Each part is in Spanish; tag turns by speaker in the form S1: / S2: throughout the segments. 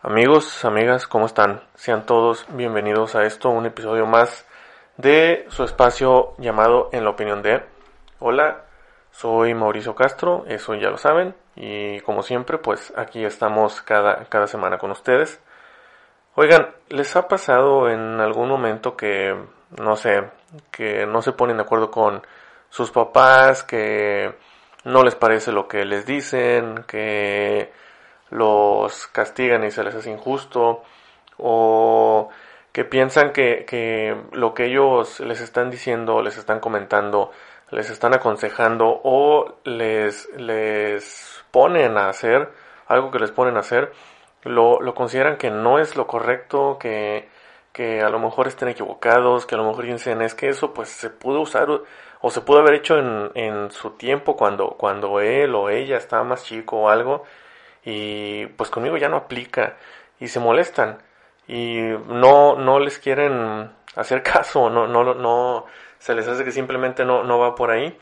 S1: Amigos, amigas, ¿cómo están? Sean todos bienvenidos a esto, un episodio más de su espacio llamado En la opinión de. Hola, soy Mauricio Castro, eso ya lo saben, y como siempre, pues aquí estamos cada, cada semana con ustedes. Oigan, ¿les ha pasado en algún momento que, no sé, que no se ponen de acuerdo con sus papás, que no les parece lo que les dicen, que los castigan y se les hace injusto, o que piensan que, que lo que ellos les están diciendo, les están comentando, les están aconsejando o les, les ponen a hacer, algo que les ponen a hacer, lo, lo consideran que no es lo correcto, que, que a lo mejor estén equivocados, que a lo mejor dicen es que eso pues se pudo usar o se pudo haber hecho en, en su tiempo cuando, cuando él o ella estaba más chico o algo y pues conmigo ya no aplica y se molestan y no, no les quieren hacer caso, no, no, no, se les hace que simplemente no, no va por ahí.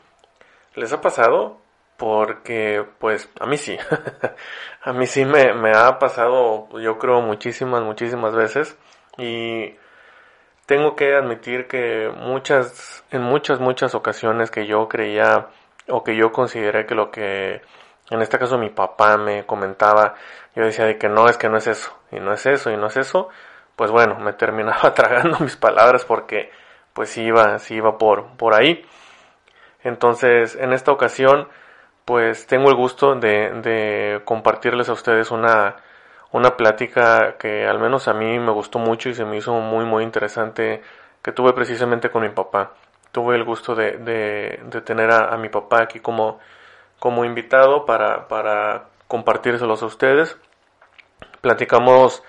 S1: ¿Les ha pasado? Porque, pues, a mí sí. a mí sí me, me ha pasado, yo creo, muchísimas, muchísimas veces. Y tengo que admitir que muchas, en muchas, muchas ocasiones que yo creía o que yo consideré que lo que en este caso mi papá me comentaba, yo decía de que no, es que no es eso, y no es eso, y no es eso, pues bueno, me terminaba tragando mis palabras porque pues iba, sí iba por, por ahí. Entonces, en esta ocasión, pues tengo el gusto de, de compartirles a ustedes una, una plática que al menos a mí me gustó mucho y se me hizo muy, muy interesante que tuve precisamente con mi papá. Tuve el gusto de, de, de tener a mi papá aquí como, como invitado para, para compartírselos a ustedes. Platicamos,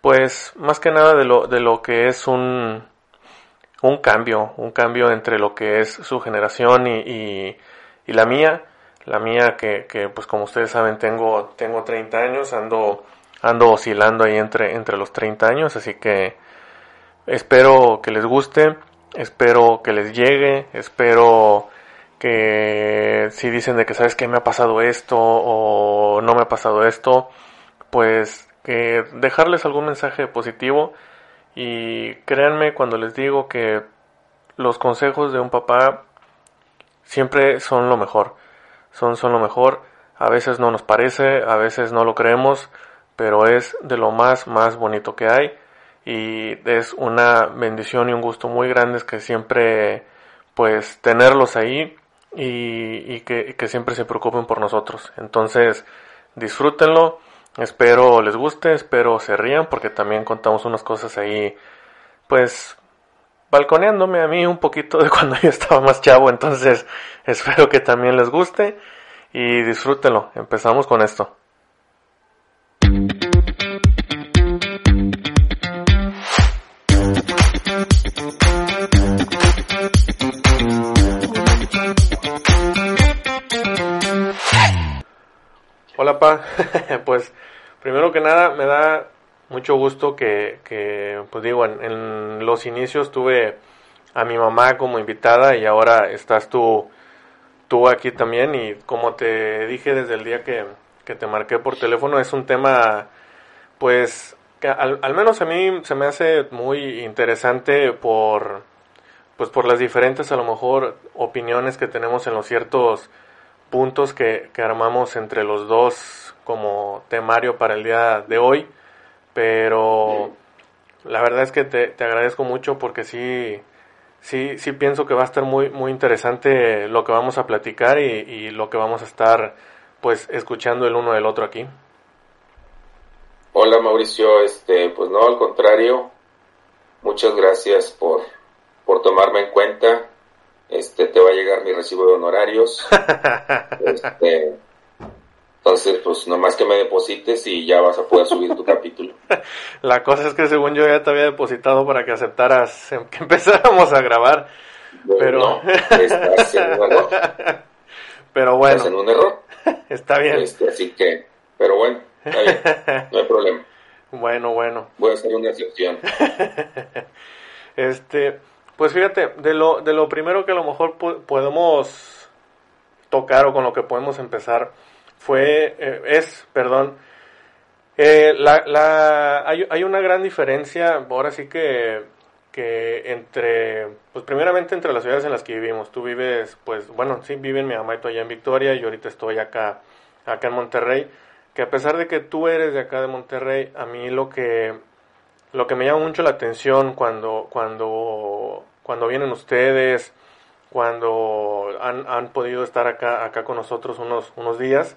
S1: pues, más que nada de lo, de lo que es un, un cambio, un cambio entre lo que es su generación y, y, y la mía. La mía que, que, pues como ustedes saben, tengo, tengo 30 años, ando, ando oscilando ahí entre, entre los 30 años, así que espero que les guste, espero que les llegue, espero que si dicen de que sabes que me ha pasado esto o no me ha pasado esto, pues que dejarles algún mensaje positivo. Y créanme cuando les digo que los consejos de un papá siempre son lo mejor, son, son lo mejor, a veces no nos parece, a veces no lo creemos, pero es de lo más, más bonito que hay. Y es una bendición y un gusto muy grande que siempre pues tenerlos ahí y, que, que, siempre se preocupen por nosotros. Entonces, disfrútenlo, espero les guste, espero se rían porque también contamos unas cosas ahí, pues, balconeándome a mí un poquito de cuando yo estaba más chavo, entonces espero que también les guste y disfrútenlo. Empezamos con esto. Hola, pa. pues, primero que nada, me da mucho gusto que, que pues digo, en, en, los inicios tuve a mi mamá como invitada y ahora estás tú, tú aquí también. Y como te dije desde el día que, que te marqué por teléfono, es un tema, pues, que al, al menos a mí se me hace muy interesante por, pues, por las diferentes, a lo mejor, opiniones que tenemos en los ciertos puntos que, que, armamos entre los dos como temario para el día de hoy, pero la verdad es que te, te, agradezco mucho porque sí, sí, sí pienso que va a estar muy, muy interesante lo que vamos a platicar y, y lo que vamos a estar pues escuchando el uno del otro aquí.
S2: Hola Mauricio, este, pues no, al contrario, muchas gracias por, por tomarme en cuenta este te va a llegar mi recibo de honorarios. este, entonces, pues nomás que me deposites y ya vas a poder subir tu capítulo.
S1: La cosa es que según yo ya te había depositado para que aceptaras que empezáramos a grabar.
S2: Bueno,
S1: pero
S2: no, estás en un error.
S1: Pero bueno.
S2: Estás en un error.
S1: Está bien.
S2: Este, así que, pero bueno, está bien, no hay problema.
S1: Bueno, bueno.
S2: Voy a hacer una excepción.
S1: este, pues fíjate, de lo, de lo primero que a lo mejor podemos tocar o con lo que podemos empezar fue, eh, es, perdón, Eh, la, la, hay, hay una gran diferencia, ahora sí que, que entre, pues primeramente entre las ciudades en las que vivimos. Tú vives, pues, bueno, sí, viven mi mamá y tú allá en Victoria y ahorita estoy acá, acá en Monterrey. Que a pesar de que tú eres de acá de Monterrey, a mí lo que, lo que me llama mucho la atención cuando, cuando, cuando vienen ustedes, cuando han, han podido estar acá, acá con nosotros unos, unos días,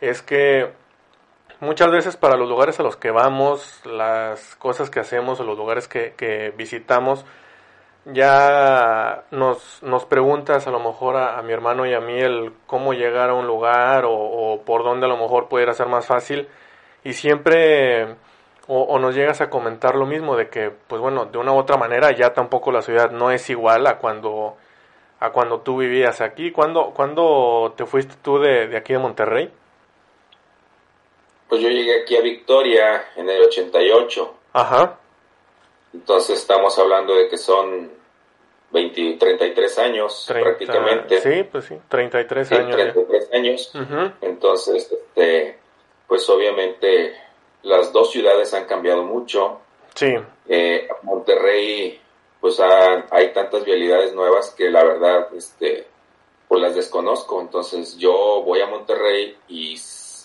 S1: es que muchas veces para los lugares a los que vamos, las cosas que hacemos o los lugares que, que visitamos, ya nos, nos preguntas a lo mejor a, mi hermano y a mí el cómo llegar a un lugar o, por dónde a lo mejor pudiera ser más fácil. Y siempre o, o, nos llegas a comentar lo mismo de que pues bueno de una u otra manera ya tampoco la ciudad no es igual a cuando a cuando tú vivías aquí ¿cuándo, cuándo te fuiste tú de, de aquí de Monterrey?
S2: Pues yo llegué aquí a Victoria en el 88. Ajá. Entonces estamos hablando de que son 20, 33 años prácticamente.
S1: Sí, pues sí, 33 años.
S2: 33 años. Entonces, este, pues obviamente las dos ciudades han cambiado mucho.
S1: Sí.
S2: Eh, Monterrey, pues hay tantas vialidades nuevas que la verdad, este, pues las desconozco. Entonces yo voy a Monterrey y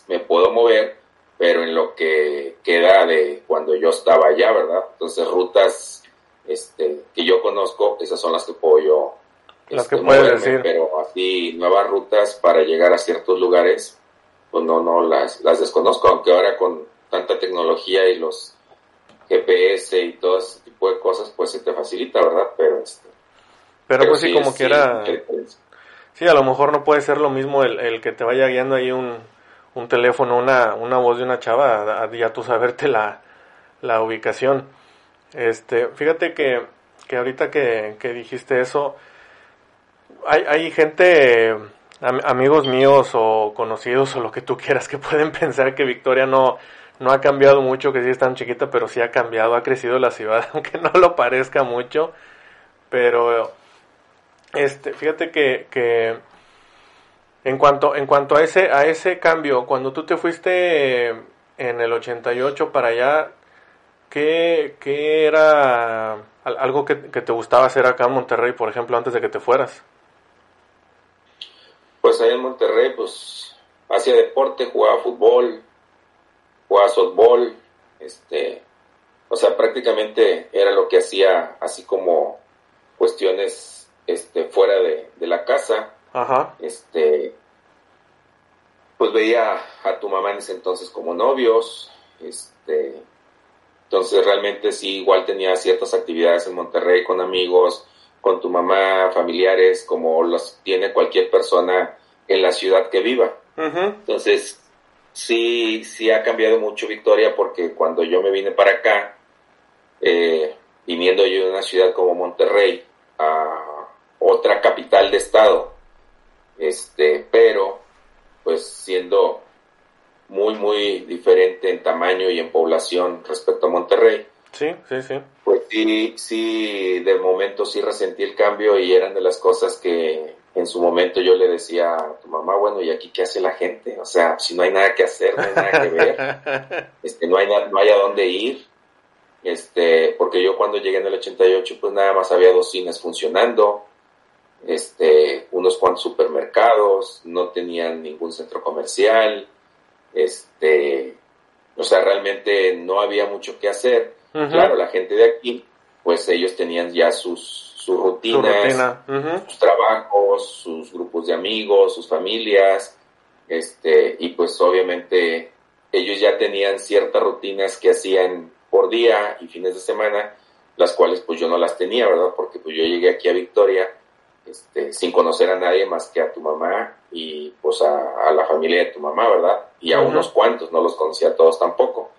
S2: me puedo mover pero en lo que queda de cuando yo estaba allá, ¿verdad? Entonces, rutas este, que yo conozco, esas son las que puedo yo.
S1: Las que este, puedes decir.
S2: Pero así, nuevas rutas para llegar a ciertos lugares, pues no, no las, las desconozco, aunque ahora con tanta tecnología y los GPS y todo ese tipo de cosas, pues se te facilita, ¿verdad? Pero, este,
S1: pero, pues sí, como quiera. Sí, a lo mejor no puede ser lo mismo el, el que te vaya guiando ahí un, un teléfono, una, una voz de una chava, a, ya tú saberte la, la ubicación. Este, fíjate que, que ahorita que, que dijiste eso, hay, hay gente, amigos míos o conocidos o lo que tú quieras, que pueden pensar que Victoria no, no ha cambiado mucho, que sí es tan chiquita, pero sí ha cambiado, ha crecido la ciudad, aunque no lo parezca mucho. Pero, este, fíjate que, que en cuanto, en cuanto a ese, a ese cambio, cuando tú te fuiste en el 88 para allá, ¿qué, qué era algo que, te gustaba hacer acá en Monterrey, por ejemplo, antes de que te fueras?
S2: Pues ahí en Monterrey, pues hacía deporte, jugaba fútbol, jugaba softball, este, o sea, prácticamente era lo que hacía, así como cuestiones, este, fuera de, de la casa
S1: Ajá.
S2: Este, pues veía a tu mamá en ese entonces como novios, este, entonces realmente sí, igual tenía ciertas actividades en Monterrey con amigos, con tu mamá, familiares, como los tiene cualquier persona en la ciudad que viva. Entonces, sí, sí ha cambiado mucho Victoria porque cuando yo me vine para acá, eh, viniendo yo de una ciudad como Monterrey a otra capital de estado, este, pero pues siendo muy, muy diferente en tamaño y en población respecto a Monterrey.
S1: Sí, sí, sí.
S2: Pues sí, sí, de momento sí resentí el cambio y eran de las cosas que en su momento yo le decía a tu mamá, bueno, ¿y aquí qué hace la gente? O sea, si no hay nada que hacer, no hay nada que ver, este, no hay, no hay a dónde ir, este, porque yo cuando llegué en el 88, pues nada más había dos cines funcionando, este, unos cuantos supermercados, no tenían ningún centro comercial, este, o sea, realmente no había mucho que hacer. Claro, la gente de aquí, pues ellos tenían ya sus, sus rutinas, sus trabajos, sus grupos de amigos, sus familias, este, y pues obviamente ellos ya tenían ciertas rutinas que hacían por día y fines de semana, las cuales pues yo no las tenía, ¿verdad? Porque pues yo llegué aquí a Victoria este, sin conocer a nadie más que a tu mamá y pues a, la familia de tu mamá, ¿verdad? Y a unos cuantos, no los conocía a todos tampoco.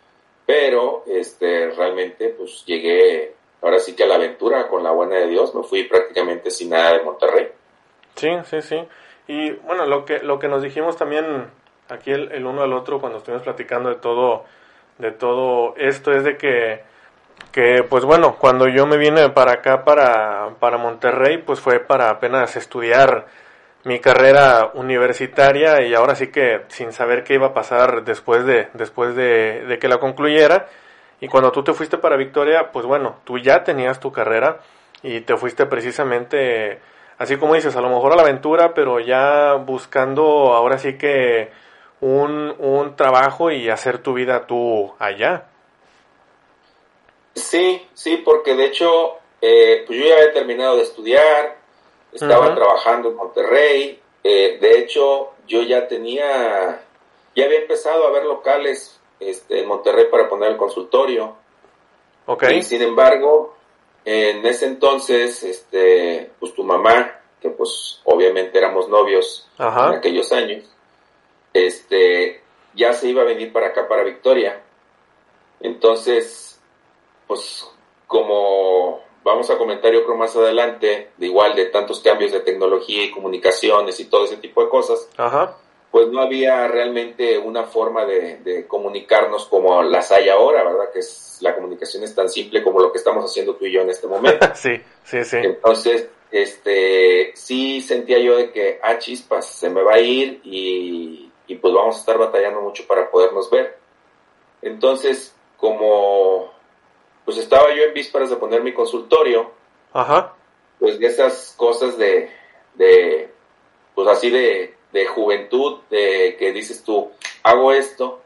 S2: Pero este, realmente pues llegué ahora sí que a la aventura con la buena de Dios, me fui prácticamente sin nada de Monterrey.
S1: Sí, sí, sí. Y bueno, lo que, lo que nos dijimos también aquí el, el uno al otro cuando estuvimos platicando de todo, de todo esto es de que que pues bueno, cuando yo me vine para acá, para, para Monterrey, pues fue para apenas estudiar mi carrera universitaria y ahora sí que sin saber qué iba a pasar después de, después de, de que la concluyera. Y cuando tú te fuiste para Victoria, pues bueno, tú ya tenías tu carrera y te fuiste precisamente, así como dices, a lo mejor a la aventura, pero ya buscando ahora sí que un, un trabajo y hacer tu vida tú allá.
S2: Sí, sí, porque de hecho, eh, pues yo ya había terminado de estudiar, estaba trabajando en Monterrey, eh, de hecho, yo ya tenía, ya había empezado a ver locales este, en Monterrey para poner el consultorio.
S1: Okay.
S2: Y sin embargo, en ese entonces, este, pues tu mamá, que pues obviamente éramos novios en aquellos años, este, ya se iba a venir para acá, para Victoria. Entonces, pues como vamos a comentar yo creo más adelante, de igual de tantos cambios de tecnología y comunicaciones y todo ese tipo de cosas, pues no había realmente una forma de, comunicarnos como las hay ahora, ¿verdad? Que es, la comunicación es tan simple como lo que estamos haciendo tú y yo en este momento.
S1: sí, sí, sí.
S2: Entonces, este, sí sentía yo de que, ah, chispas, se me va a ir y, y pues vamos a estar batallando mucho para podernos ver. Entonces, como pues estaba yo en vísperas de poner mi consultorio,
S1: Ajá.
S2: pues de esas cosas de, de pues así de, de juventud, de que dices tú, hago esto,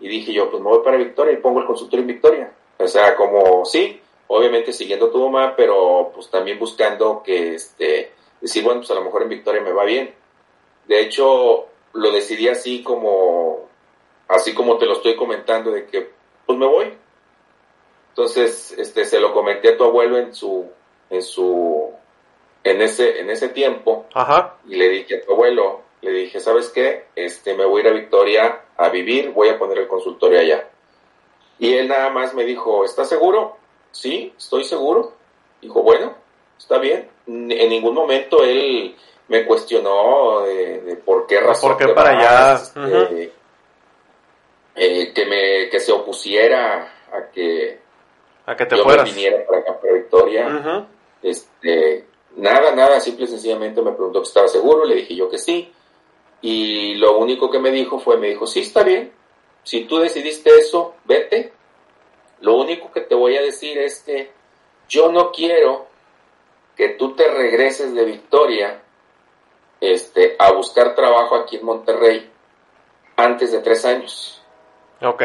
S2: y dije yo, pues me voy para Victoria y pongo el consultorio en Victoria. O sea, como sí, obviamente siguiendo tu mamá, pero pues también buscando que, este, decir, bueno, pues a lo mejor en Victoria me va bien. De hecho, lo decidí así como, así como te lo estoy comentando, de que, pues me voy. Entonces, este, se lo comenté a tu abuelo en su, en su, en ese, en ese tiempo.
S1: Ajá.
S2: Y le dije a tu abuelo, le dije, ¿sabes qué? Este, me voy a ir a Victoria a vivir, voy a poner el consultorio allá. Y él nada más me dijo, ¿estás seguro? Sí, estoy seguro. Dijo, bueno, está bien. En ningún momento él me cuestionó de, por qué razón.
S1: ¿Por qué para allá?
S2: Este, eh, que, me, que se opusiera a que,
S1: a que te yo fueras.
S2: me viniera para acá, para Victoria. este, nada, nada, simple y sencillamente me preguntó que estaba seguro, le dije yo que sí. Y lo único que me dijo fue, me dijo, sí, está bien, si tú decidiste eso, vete. Lo único que te voy a decir es que yo no quiero que tú te regreses de Victoria este, a buscar trabajo aquí en Monterrey antes de tres años.
S1: Ok.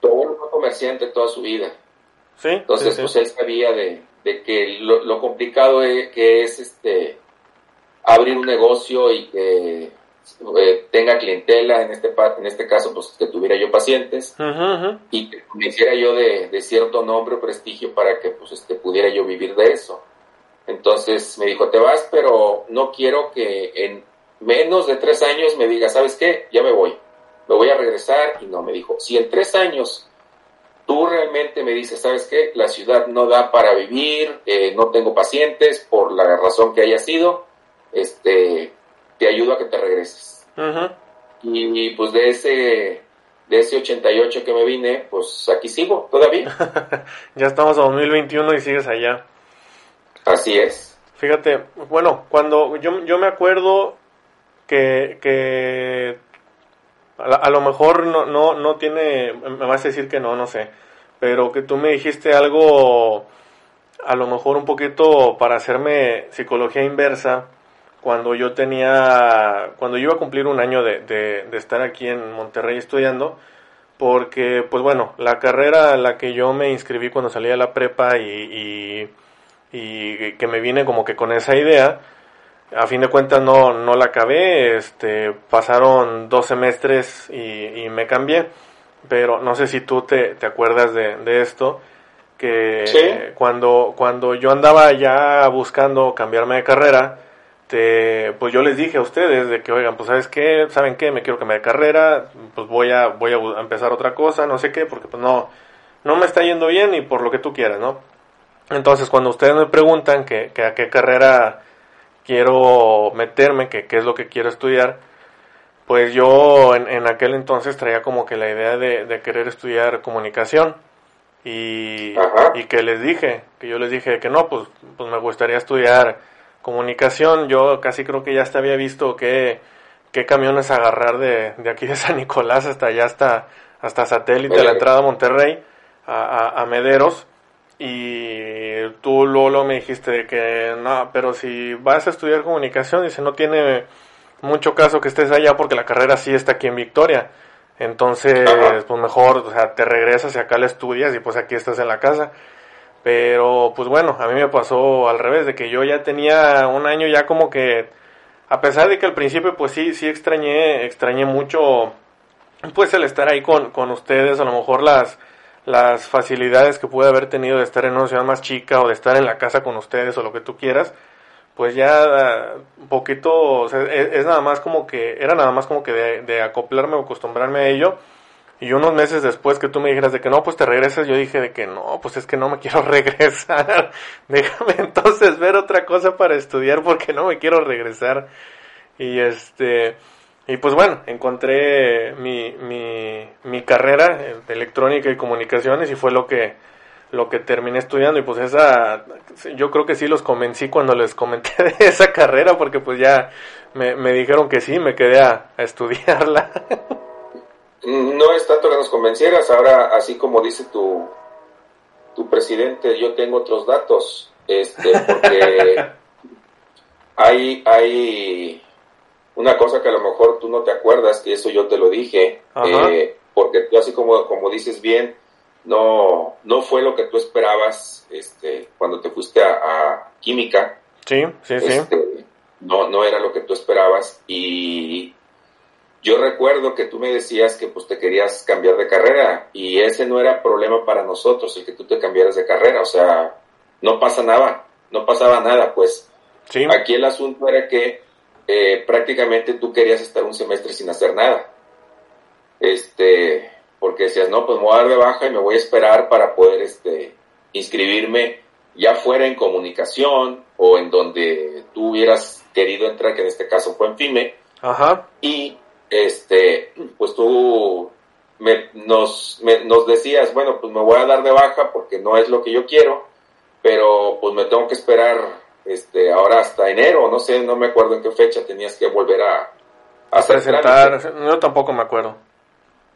S2: Todo un comerciante toda su vida.
S1: Sí.
S2: Entonces, pues él sabía de, que lo, complicado es, que es este abrir un negocio y que eh, tenga clientela, en este, en este caso, pues que tuviera yo pacientes y que me hiciera yo de, cierto nombre o prestigio para que pues este, pudiera yo vivir de eso. Entonces me dijo, te vas, pero no quiero que en menos de tres años me digas, ¿sabes qué? Ya me voy, me voy a regresar. Y no, me dijo, si en tres años tú realmente me dices, ¿sabes qué? La ciudad no da para vivir, eh, no tengo pacientes por la razón que haya sido, este, te ayudo a que te regreses. y, pues de ese, de ese 88 que me vine, pues aquí sigo todavía.
S1: ya estamos a 2021 y sigues allá.
S2: Así es.
S1: Fíjate, bueno, cuando yo, yo me acuerdo que, que a, lo mejor no, no, no tiene, me vas a decir que no, no sé, pero que tú me dijiste algo, a lo mejor un poquito para hacerme psicología inversa, cuando yo tenía, cuando yo iba a cumplir un año de, de, estar aquí en Monterrey estudiando, porque pues bueno, la carrera a la que yo me inscribí cuando salí de la prepa y, y, que me vine como que con esa idea, a fin de cuentas no, no la acabé, este, pasaron dos semestres y, y me cambié, pero no sé si tú te, te acuerdas de, de esto, que cuando, cuando yo andaba ya buscando cambiarme de carrera, pues yo les dije a ustedes de que, oigan, pues sabes qué, saben qué, me quiero cambiar de carrera, pues voy a, voy a empezar otra cosa, no sé qué, porque pues no, no me está yendo bien y por lo que tú quieras, ¿no? Entonces cuando ustedes me preguntan que, que a qué carrera quiero meterme, que qué es lo que quiero estudiar, pues yo en, en aquel entonces traía como que la idea de, de querer estudiar comunicación y, y, que les dije, que yo les dije que no, pues, pues me gustaría estudiar comunicación, yo casi creo que ya hasta había visto qué, qué camiones agarrar de, de aquí de San Nicolás hasta allá, hasta, hasta satélite, la entrada a Monterrey, a, a, Mederos. Y tú luego me dijiste que no, pero si vas a estudiar comunicación, dice, no tiene mucho caso que estés allá porque la carrera sí está aquí en Victoria. Entonces, pues mejor, o sea, te regresas y acá la estudias y pues aquí estás en la casa. Pero, pues bueno, a mí me pasó al revés, de que yo ya tenía un año ya como que, a pesar de que al principio pues sí, sí extrañé, extrañé mucho, pues el estar ahí con, con ustedes, a lo mejor las, las facilidades que pude haber tenido de estar en una ciudad más chica o de estar en la casa con ustedes o lo que tú quieras, pues ya un poquito, o sea, es, es, nada más como que, era nada más como que de, de, acoplarme o acostumbrarme a ello. Y unos meses después que tú me dijeras de que no, pues te regresas, yo dije de que no, pues es que no me quiero regresar. Déjame entonces ver otra cosa para estudiar porque no me quiero regresar. Y este, y pues bueno, encontré mi, mi, carrera de electrónica y comunicaciones y fue lo que, lo que terminé estudiando y pues esa yo creo que sí los convencí cuando les comenté de esa carrera porque pues ya me, me dijeron que sí, me quedé a, estudiarla.
S2: No es tanto que nos convencieras, ahora así como dice tu, tu presidente, yo tengo otros datos, este, porque hay, hay una cosa que a lo mejor tú no te acuerdas, que eso yo te lo dije, eh, porque tú así como, como dices bien, no, no fue lo que tú esperabas este, cuando te fuiste a, química.
S1: Sí, sí, sí.
S2: Este, no, no era lo que tú esperabas y yo recuerdo que tú me decías que pues te querías cambiar de carrera y ese no era problema para nosotros el que tú te cambiaras de carrera, o sea, no pasa nada, no pasaba nada, pues.
S1: Sí.
S2: Aquí el asunto era que eh, prácticamente tú querías estar un semestre sin hacer nada. Este, porque decías, no, pues me voy a dar de baja y me voy a esperar para poder este, inscribirme ya fuera en comunicación o en donde tú hubieras querido entrar, que en este caso fue en FIME.
S1: Ajá.
S2: Y este, pues tú me, nos, me, nos decías, bueno, pues me voy a dar de baja porque no es lo que yo quiero, pero pues me tengo que esperar este, ahora hasta enero, no sé, no me acuerdo en qué fecha tenías que volver a,
S1: a presentar. Yo tampoco me acuerdo.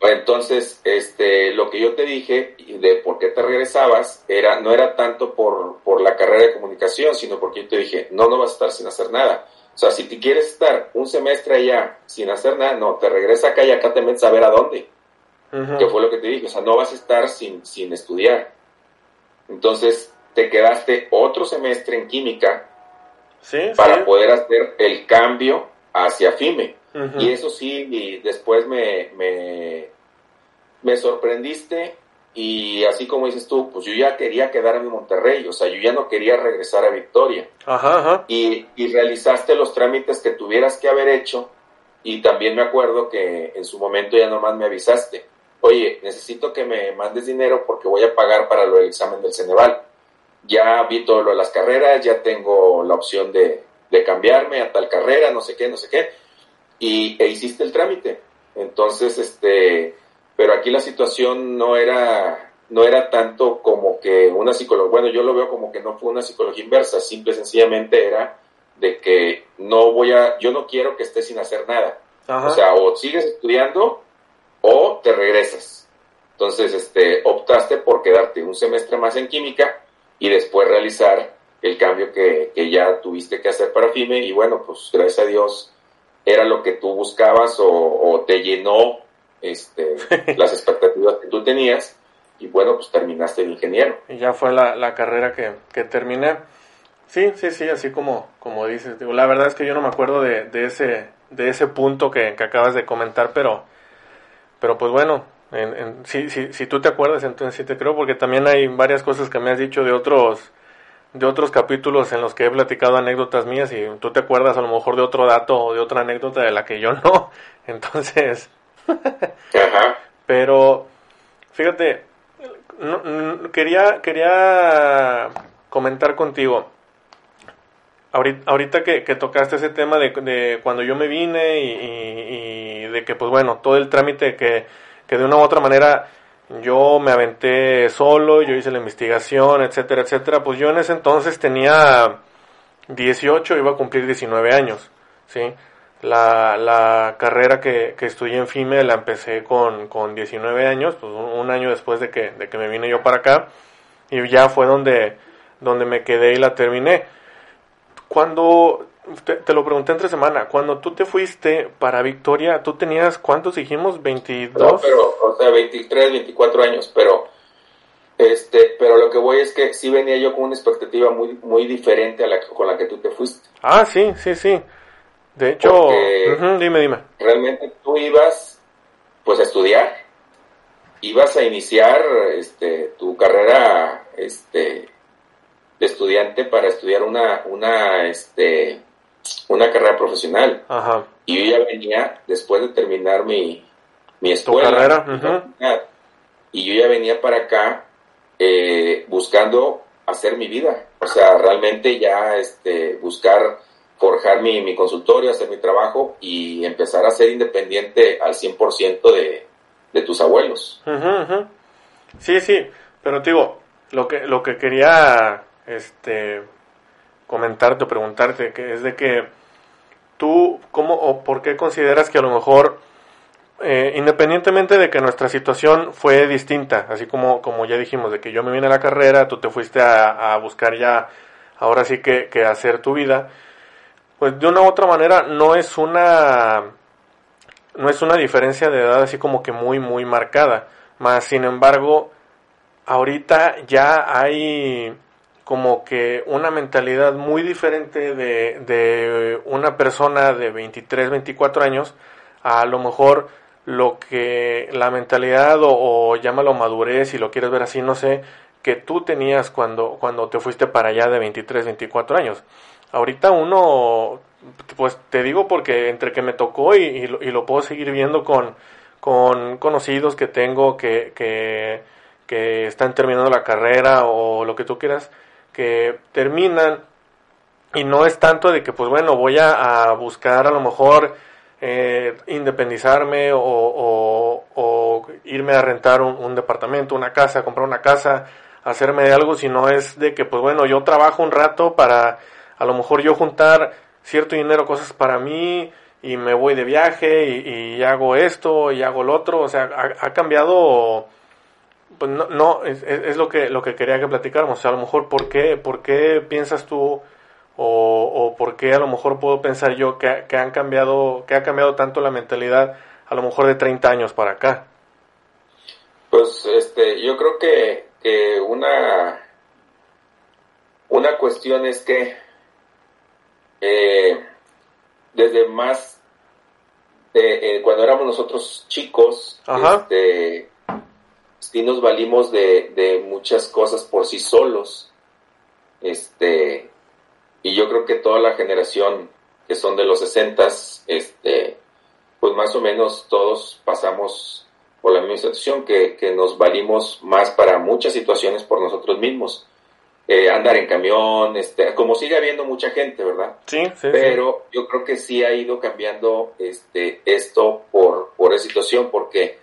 S2: Entonces, este, lo que yo te dije de por qué te regresabas era, no era tanto por, por la carrera de comunicación, sino porque yo te dije, no, no vas a estar sin hacer nada. O sea, si te quieres estar un semestre allá sin hacer nada, no, te regresa acá y acá te metes a ver a dónde. Uh Que fue lo que te dije, o sea, no vas a estar sin, sin estudiar. Entonces, te quedaste otro semestre en química
S1: sí,
S2: para
S1: sí.
S2: poder hacer el cambio hacia FIME. Y eso sí, y después me, me, me, sorprendiste y así como dices tú, pues yo ya quería quedarme en Monterrey, o sea, yo ya no quería regresar a Victoria.
S1: Ajá, ajá.
S2: Y, y realizaste los trámites que tuvieras que haber hecho y también me acuerdo que en su momento ya nomás me avisaste, oye, necesito que me mandes dinero porque voy a pagar para lo del examen del Ceneval. Ya vi todo lo de las carreras, ya tengo la opción de, de cambiarme a tal carrera, no sé qué, no sé qué y e hiciste el trámite. Entonces, este, pero aquí la situación no era, no era tanto como que una psicología, bueno, yo lo veo como que no fue una psicología inversa, simple y sencillamente era de que no voy a, yo no quiero que estés sin hacer nada.
S1: Ajá.
S2: O sea, o sigues estudiando o te regresas. Entonces, este, optaste por quedarte un semestre más en química y después realizar el cambio que, que ya tuviste que hacer para FIME y bueno, pues gracias a Dios era lo que tú buscabas o, o te llenó este, las expectativas que tú tenías y bueno, pues terminaste de ingeniero.
S1: Y ya fue la, la carrera que, que, terminé. Sí, sí, sí, así como, como dices. Digo, la verdad es que yo no me acuerdo de, de ese, de ese punto que, que, acabas de comentar, pero, pero pues bueno, en, si, si, si tú te acuerdas, entonces sí te creo, porque también hay varias cosas que me has dicho de otros de otros capítulos en los que he platicado anécdotas mías y tú te acuerdas a lo mejor de otro dato o de otra anécdota de la que yo no. Entonces,
S2: Ajá.
S1: pero fíjate, quería, quería comentar contigo. Ahorita, que, tocaste ese tema de, de, cuando yo me vine y, y, y, de que, pues bueno, todo el trámite que, que de una u otra manera yo me aventé solo, yo hice la investigación, etcétera, etcétera. Pues yo en ese entonces tenía 18, iba a cumplir 19 años, ¿sí? La, la carrera que, que estudié en FIME la empecé con, con 19 años, pues un, año después de que, de que me vine yo para acá, y ya fue donde, donde me quedé y la terminé. Cuando, te, lo pregunté entre semana, cuando tú te fuiste para Victoria, ¿tú tenías, cuántos dijimos? ¿22?
S2: No, pero, o sea, 23, 24 años, pero este, pero lo que voy es que sí venía yo con una expectativa muy, muy diferente a la con la que tú te fuiste.
S1: Ah, sí, sí, sí. De hecho, dime, dime.
S2: Realmente tú ibas, pues, a estudiar, ibas a iniciar, este, tu carrera, este, de estudiante para estudiar una, una, este, una carrera profesional. Ajá. Y yo ya venía, después de terminar mi, mi escuela, carrera? y yo ya venía para acá eh, buscando hacer mi vida. O sea, realmente ya este, buscar forjar mi, mi consultorio, hacer mi trabajo y empezar a ser independiente al 100% de, de tus abuelos.
S1: Sí, sí, pero te digo, lo que, lo que quería este, comentarte o preguntarte que es de que tú, ¿cómo o por qué consideras que a lo mejor eh, independientemente de que nuestra situación fue distinta, así como, como ya dijimos, de que yo me vine a la carrera, tú te fuiste a, buscar ya, ahora sí que, que, hacer tu vida, pues de una u otra manera no es una, no es una diferencia de edad así como que muy, muy marcada, más sin embargo, ahorita ya hay como que una mentalidad muy diferente de, de una persona de 23, 24 años, a lo mejor lo que la mentalidad o, llámalo madurez, si lo quieres ver así, no sé, que tú tenías cuando, cuando te fuiste para allá de 23, 24 años. Ahorita uno, pues te digo porque entre que me tocó y, lo, puedo seguir viendo con, con conocidos que tengo que, que, están terminando la carrera o lo que tú quieras, que terminan y no es tanto de que pues bueno voy a buscar a lo mejor eh, independizarme o, irme a rentar un, departamento, una casa, comprar una casa, hacerme de algo, sino es de que, pues bueno, yo trabajo un rato para a lo mejor yo juntar cierto dinero, cosas para mí, y me voy de viaje y, hago esto y hago lo otro, o sea, ha, cambiado, pues no, no es, es, lo que lo que quería que platicáramos, a lo mejor, ¿por qué, por qué piensas tú o, o por qué a lo mejor puedo pensar yo que, que, han cambiado, que ha cambiado tanto la mentalidad a lo mejor de 30 años para acá.
S2: Pues este, yo creo que, que una, una cuestión es que eh, desde más, eh, cuando éramos nosotros chicos, este, sí nos valimos de, de muchas cosas por sí solos. Este, y yo creo que toda la generación que son de los 60, este, pues más o menos todos pasamos por la misma situación, que, que nos valimos más para muchas situaciones por nosotros mismos. Eh, andar en camión, este, como sigue habiendo mucha gente, ¿verdad?
S1: Sí, sí.
S2: Pero yo creo que sí ha ido cambiando este, esto por, por esa situación, porque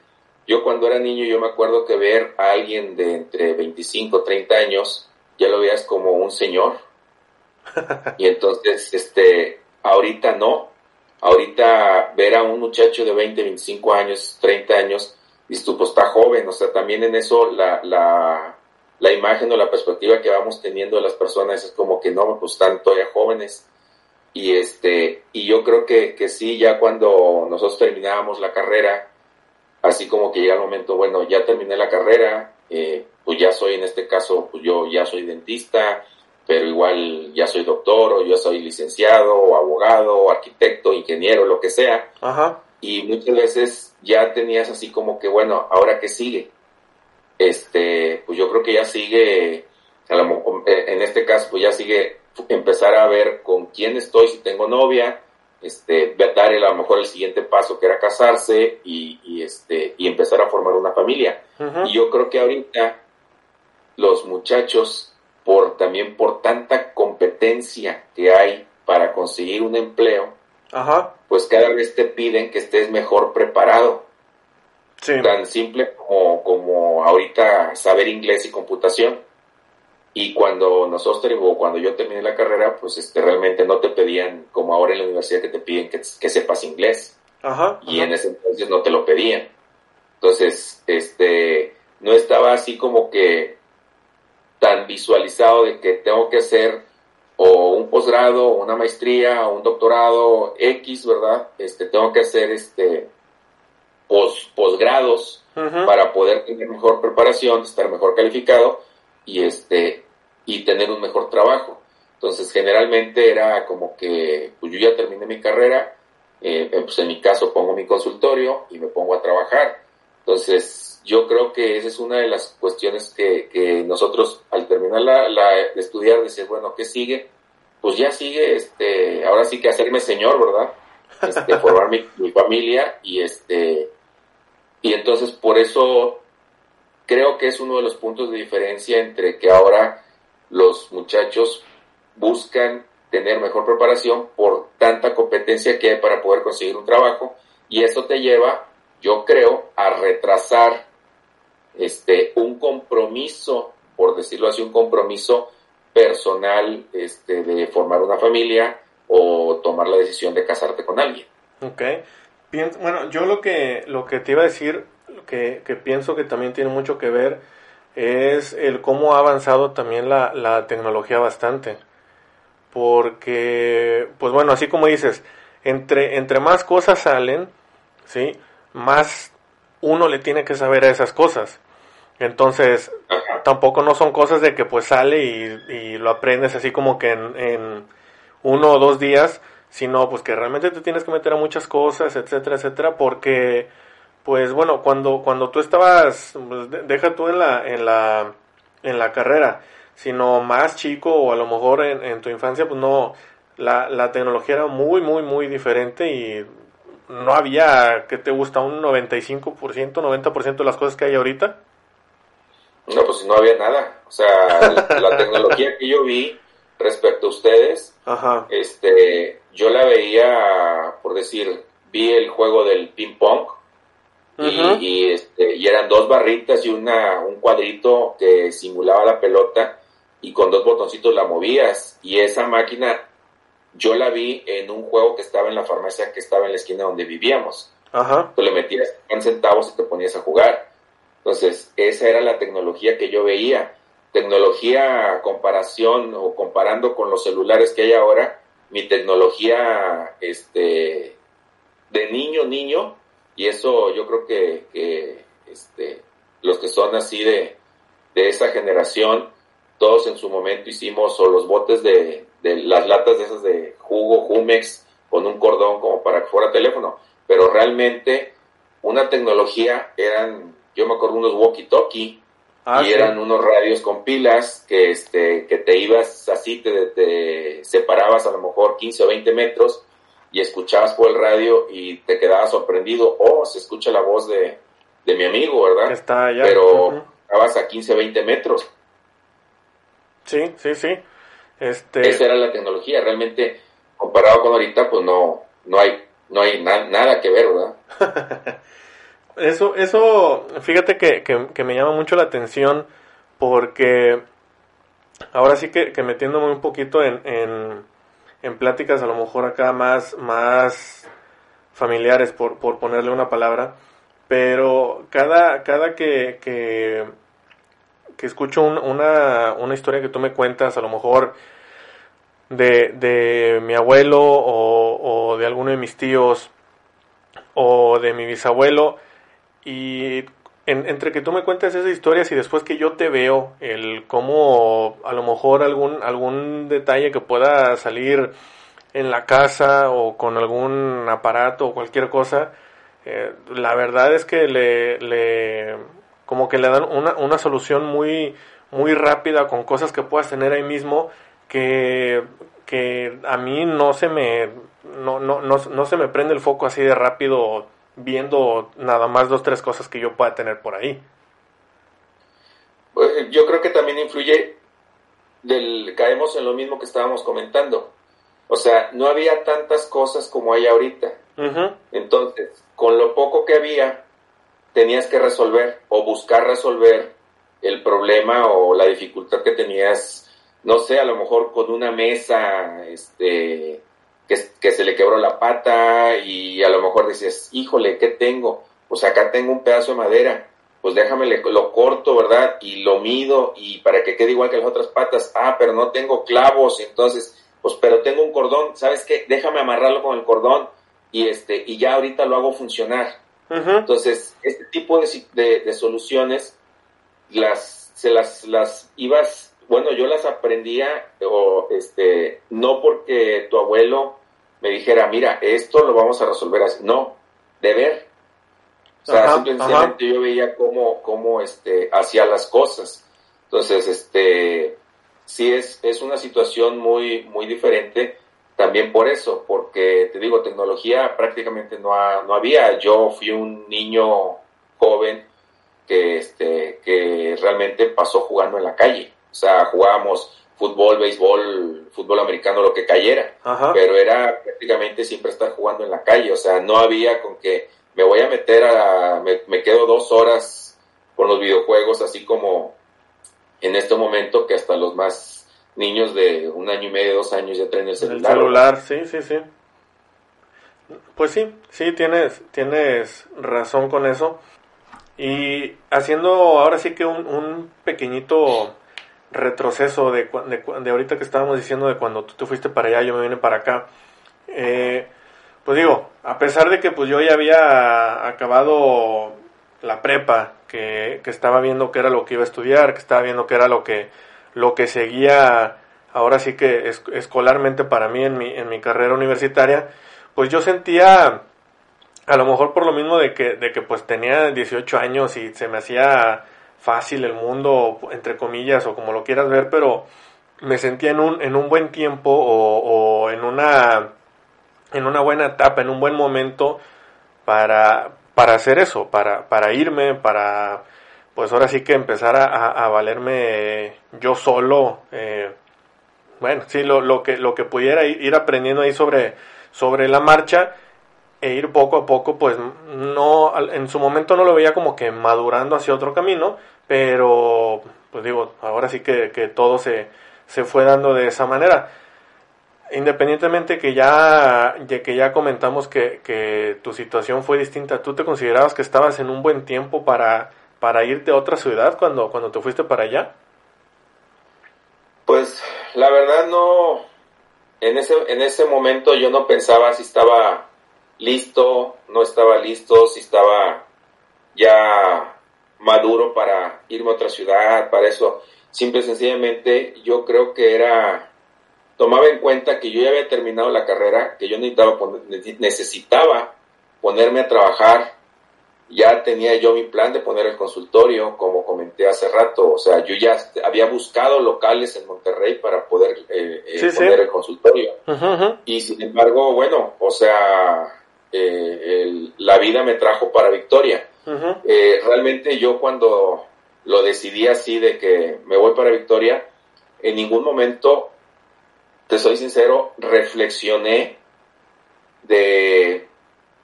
S2: yo cuando era niño yo me acuerdo que ver a alguien de entre 25, 30 años, ya lo veías como un señor, y entonces, este, ahorita no. Ahorita ver a un muchacho de 20, 25 años, 30 años, dices tú, pues está joven. O sea, también en eso la, la, la imagen o la perspectiva que vamos teniendo de las personas es como que no, pues están todavía jóvenes. Y este, y yo creo que, que sí, ya cuando nosotros terminábamos la carrera, así como que llega el momento, bueno, ya terminé la carrera, eh, pues ya soy en este caso, pues yo ya soy dentista, pero igual ya soy doctor o yo soy licenciado o abogado o arquitecto, ingeniero, lo que sea. Y muchas veces ya tenías así como que, bueno, ahora qué sigue. Este, pues yo creo que ya sigue, eh, en este caso, pues ya sigue empezar a ver con quién estoy, si tengo novia, este, dar a lo mejor el siguiente paso que era casarse y, este, y empezar a formar una familia. Y yo creo que ahorita los muchachos por también por tanta competencia que hay para conseguir un empleo, pues cada vez te piden que estés mejor preparado. Tan simple como, como ahorita saber inglés y computación. Y cuando nosotros, o cuando yo terminé la carrera, pues este, realmente no te pedían, como ahora en la universidad que te piden que, que sepas inglés.
S1: Ajá,
S2: y en ese entonces no te lo pedían. Entonces, este, no estaba así como que tan visualizado de que tengo que hacer o un posgrado, o una maestría, o un doctorado X, ¿verdad? Este, tengo que hacer este pos, posgrados para poder tener mejor preparación, estar mejor calificado y este y tener un mejor trabajo. Entonces, generalmente era como que pues yo ya terminé mi carrera, eh, pues en mi caso pongo mi consultorio y me pongo a trabajar. Entonces, yo creo que esa es una de las cuestiones que, que nosotros al terminar la, la, de estudiar, decir, bueno, ¿qué sigue? Pues ya sigue, este, ahora sí que hacerme señor, ¿verdad? Este, formar mi, mi familia y este, y entonces por eso creo que es uno de los puntos de diferencia entre que ahora los muchachos buscan tener mejor preparación por tanta competencia que hay para poder conseguir un trabajo y eso te lleva, yo creo, a retrasar este un compromiso, por decirlo así, un compromiso personal este, de formar una familia o tomar la decisión de casarte con alguien.
S1: Bueno, yo lo que, lo que te iba a decir, lo que, que pienso que también tiene mucho que ver, es el cómo ha avanzado también la, la tecnología bastante. Porque, pues bueno, así como dices, entre, entre más cosas salen, ¿sí? Más uno le tiene que saber a esas cosas. Entonces, tampoco no son cosas de que pues sale y, y lo aprendes así como que en, en, uno o dos días, sino pues que realmente te tienes que meter a muchas cosas, etcétera, etcétera, porque pues bueno, cuando, cuando tú estabas, pues, deja tú en la, en la, en la carrera, sino más chico o a lo mejor en, en tu infancia, pues no, la, la tecnología era muy, muy, muy diferente y no había, ¿qué te gusta? Un 95%, 90% de las cosas que hay ahorita.
S2: No, pues no había nada. O sea, la tecnología que yo vi respecto a ustedes,
S1: Ajá.
S2: este, yo la veía, por decir, vi el juego del ping pong y, este, y eran dos barritas y una, un cuadrito que simulaba la pelota y con dos botoncitos la movías y esa máquina yo la vi en un juego que estaba en la farmacia que estaba en la esquina donde vivíamos.
S1: Ajá.
S2: Tú le metías 100 centavos y te ponías a jugar. Entonces, esa era la tecnología que yo veía. Tecnología comparación o comparando con los celulares que hay ahora, mi tecnología este, de niño, niño, y eso yo creo que, este, los que son así de, de esa generación, todos en su momento hicimos o los botes de, de las latas de esas de jugo, Jumex, con un cordón como para que fuera teléfono, pero realmente una tecnología eran, yo me acuerdo unos walkie-talkie,
S1: Ah,
S2: y
S1: sí.
S2: eran unos radios con pilas que este que te ibas así te, te separabas a lo mejor 15 o 20 metros y escuchabas por el radio y te quedabas sorprendido oh se escucha la voz de, de mi amigo verdad
S1: está allá.
S2: pero
S1: Ujú.
S2: estabas a 15 20 metros
S1: Sí, sí, sí. Este,
S2: esa era la tecnología realmente comparado con ahorita pues no no hay no hay na- nada que ver verdad
S1: Eso, eso, fíjate que, que, me llama mucho la atención porque ahora sí que, que metiéndome un poquito en, en, en pláticas a lo mejor acá más, más familiares, por, por ponerle una palabra, pero cada, cada que, que, que escucho un- una, una historia que tú me cuentas, a lo mejor de, de mi abuelo o de alguno de mis tíos o de mi bisabuelo, y en- entre que tú me cuentes esas historias y después que yo te veo, el cómo a lo mejor algún, algún detalle que pueda salir en la casa o con algún aparato o cualquier cosa, eh, la verdad es que le, le como que le dan una, una solución muy, muy rápida con cosas que puedas tener ahí mismo que, que a mí no se me no, no, no, no se me prende el foco así de rápido viendo nada más dos tres cosas que yo pueda tener por ahí.
S2: Pues, yo creo que también influye del caemos en lo mismo que estábamos comentando. O sea no había tantas cosas como hay ahorita. Entonces, con lo poco que había, tenías que resolver o buscar resolver el problema o la dificultad que tenías, no sé, a lo mejor con una mesa, este, que, que se le quebró la pata y a lo mejor dices, híjole, ¿qué tengo? Pues acá tengo un pedazo de madera, pues déjame lo corto, ¿verdad? Y lo mido y para que quede igual que las otras patas, ah, pero no tengo clavos, entonces, pues pero tengo un cordón, ¿sabes qué? Déjame amarrarlo con el cordón y este, y ya ahorita lo hago funcionar. Entonces, este tipo de, de, soluciones las, se las, las ibas, bueno, yo las aprendía, o este, no porque tu abuelo me dijera, mira, esto lo vamos a resolver así, no, de ver, o sea, simplemente yo veía cómo, cómo este, hacía las cosas. Entonces, este, sí es, es una situación muy, muy diferente también por eso, porque te digo, tecnología prácticamente no, no había. Yo fui un niño joven que, este, que realmente pasó jugando en la calle. O sea, jugábamos fútbol, béisbol, fútbol americano, lo que cayera. Pero era prácticamente siempre estar jugando en la calle. O sea, no había con que me voy a meter a, me, quedo dos horas con los videojuegos, así como en este momento que hasta los más niños de un año y medio, dos años ya traen el celular.
S1: El celular, sí, sí, sí. Pues sí, sí, tienes, tienes razón con eso. Y haciendo ahora sí que un, un pequeñito retroceso de, de, de, ahorita que estábamos diciendo de cuando tú te fuiste para allá, yo me vine para acá. Eh, pues digo, a pesar de que pues yo ya había acabado la prepa, que, que estaba viendo qué era lo que iba a estudiar, que estaba viendo qué era lo que, lo que seguía ahora sí que escolarmente para mí en mi, en mi carrera universitaria, pues yo sentía, a lo mejor por lo mismo de que, de que pues tenía 18 años y se me hacía fácil el mundo, entre comillas, o como lo quieras ver, pero me sentía en un, en un buen tiempo o, en una en una buena etapa, en un buen momento para, para hacer eso, para, para irme, para pues ahora sí que empezar a, a, valerme yo solo, eh, bueno, sí, lo, lo, que, lo que pudiera ir aprendiendo ahí sobre, sobre la marcha e ir poco a poco, pues no, en su momento no lo veía como que madurando hacia otro camino, pero pues digo, ahora sí que, que todo se, se fue dando de esa manera independientemente que ya, que ya comentamos que, que, tu situación fue distinta, ¿tú te considerabas que estabas en un buen tiempo para, para irte a otra ciudad cuando, cuando te fuiste para allá?
S2: Pues la verdad no, en ese, en ese momento yo no pensaba si estaba listo, no estaba listo, si estaba ya maduro para irme a otra ciudad, para eso. Simple y sencillamente yo creo que era tomaba en cuenta que yo ya había terminado la carrera, que yo necesitaba, necesitaba ponerme a trabajar, ya tenía yo mi plan de poner el consultorio, como comenté hace rato, o sea, yo ya había buscado locales en Monterrey para poder eh, eh, poner el consultorio. Y sin embargo, bueno, o sea, eh, la vida me trajo para Victoria. Realmente yo cuando lo decidí así de que me voy para Victoria, en ningún momento te soy sincero, reflexioné de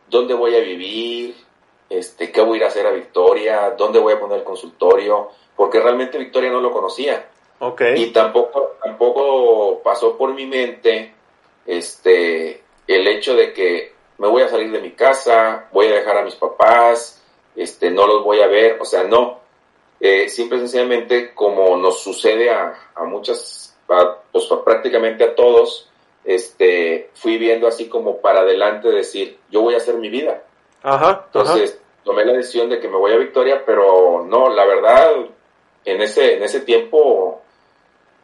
S2: dónde voy a vivir, este, qué voy a ir a hacer a Victoria, dónde voy a poner el consultorio, porque realmente Victoria no lo conocía.
S1: Okay.
S2: Y tampoco, tampoco pasó por mi mente este, el hecho de que me voy a salir de mi casa, voy a dejar a mis papás, este, no los voy a ver, o sea, no. Eh, simple y sencillamente, como nos sucede a, a muchas pues prácticamente a todos, este, fui viendo así como para adelante decir, yo voy a hacer mi vida.
S1: Ajá.
S2: Entonces, tomé la decisión de que me voy a Victoria, pero no, la verdad, en ese, en ese tiempo,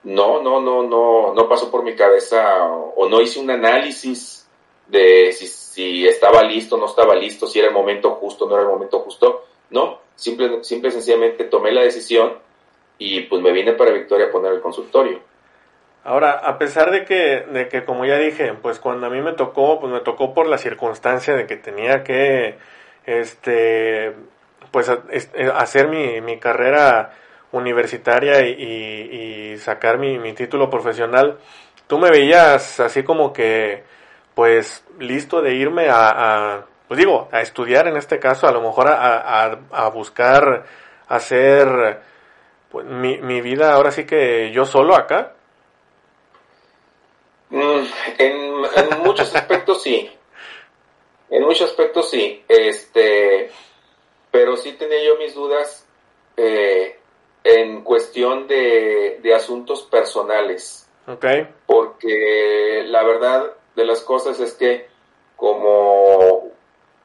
S2: no, no, no, no, no pasó por mi cabeza o, no hice un análisis de si, si estaba listo, no estaba listo, si era el momento justo, no era el momento justo. No, simple, simple y sencillamente tomé la decisión y pues me vine para Victoria a poner el consultorio.
S1: Ahora, a pesar de que, de que, como ya dije, pues cuando a mí me tocó, pues me tocó por la circunstancia de que tenía que, este, pues eh, hacer mi, mi carrera universitaria y, sacar mi, mi, título profesional, tú me veías así como que, pues, listo de irme a, a pues digo, a estudiar en este caso, a lo mejor a, a, a buscar hacer pues, mi, mi vida ahora sí que yo solo acá.
S2: Mm, en, en muchos aspectos sí. En muchos aspectos sí. Este, pero sí tenía yo mis dudas eh, en cuestión de, de asuntos personales.
S1: Ok.
S2: Porque la verdad de las cosas es que como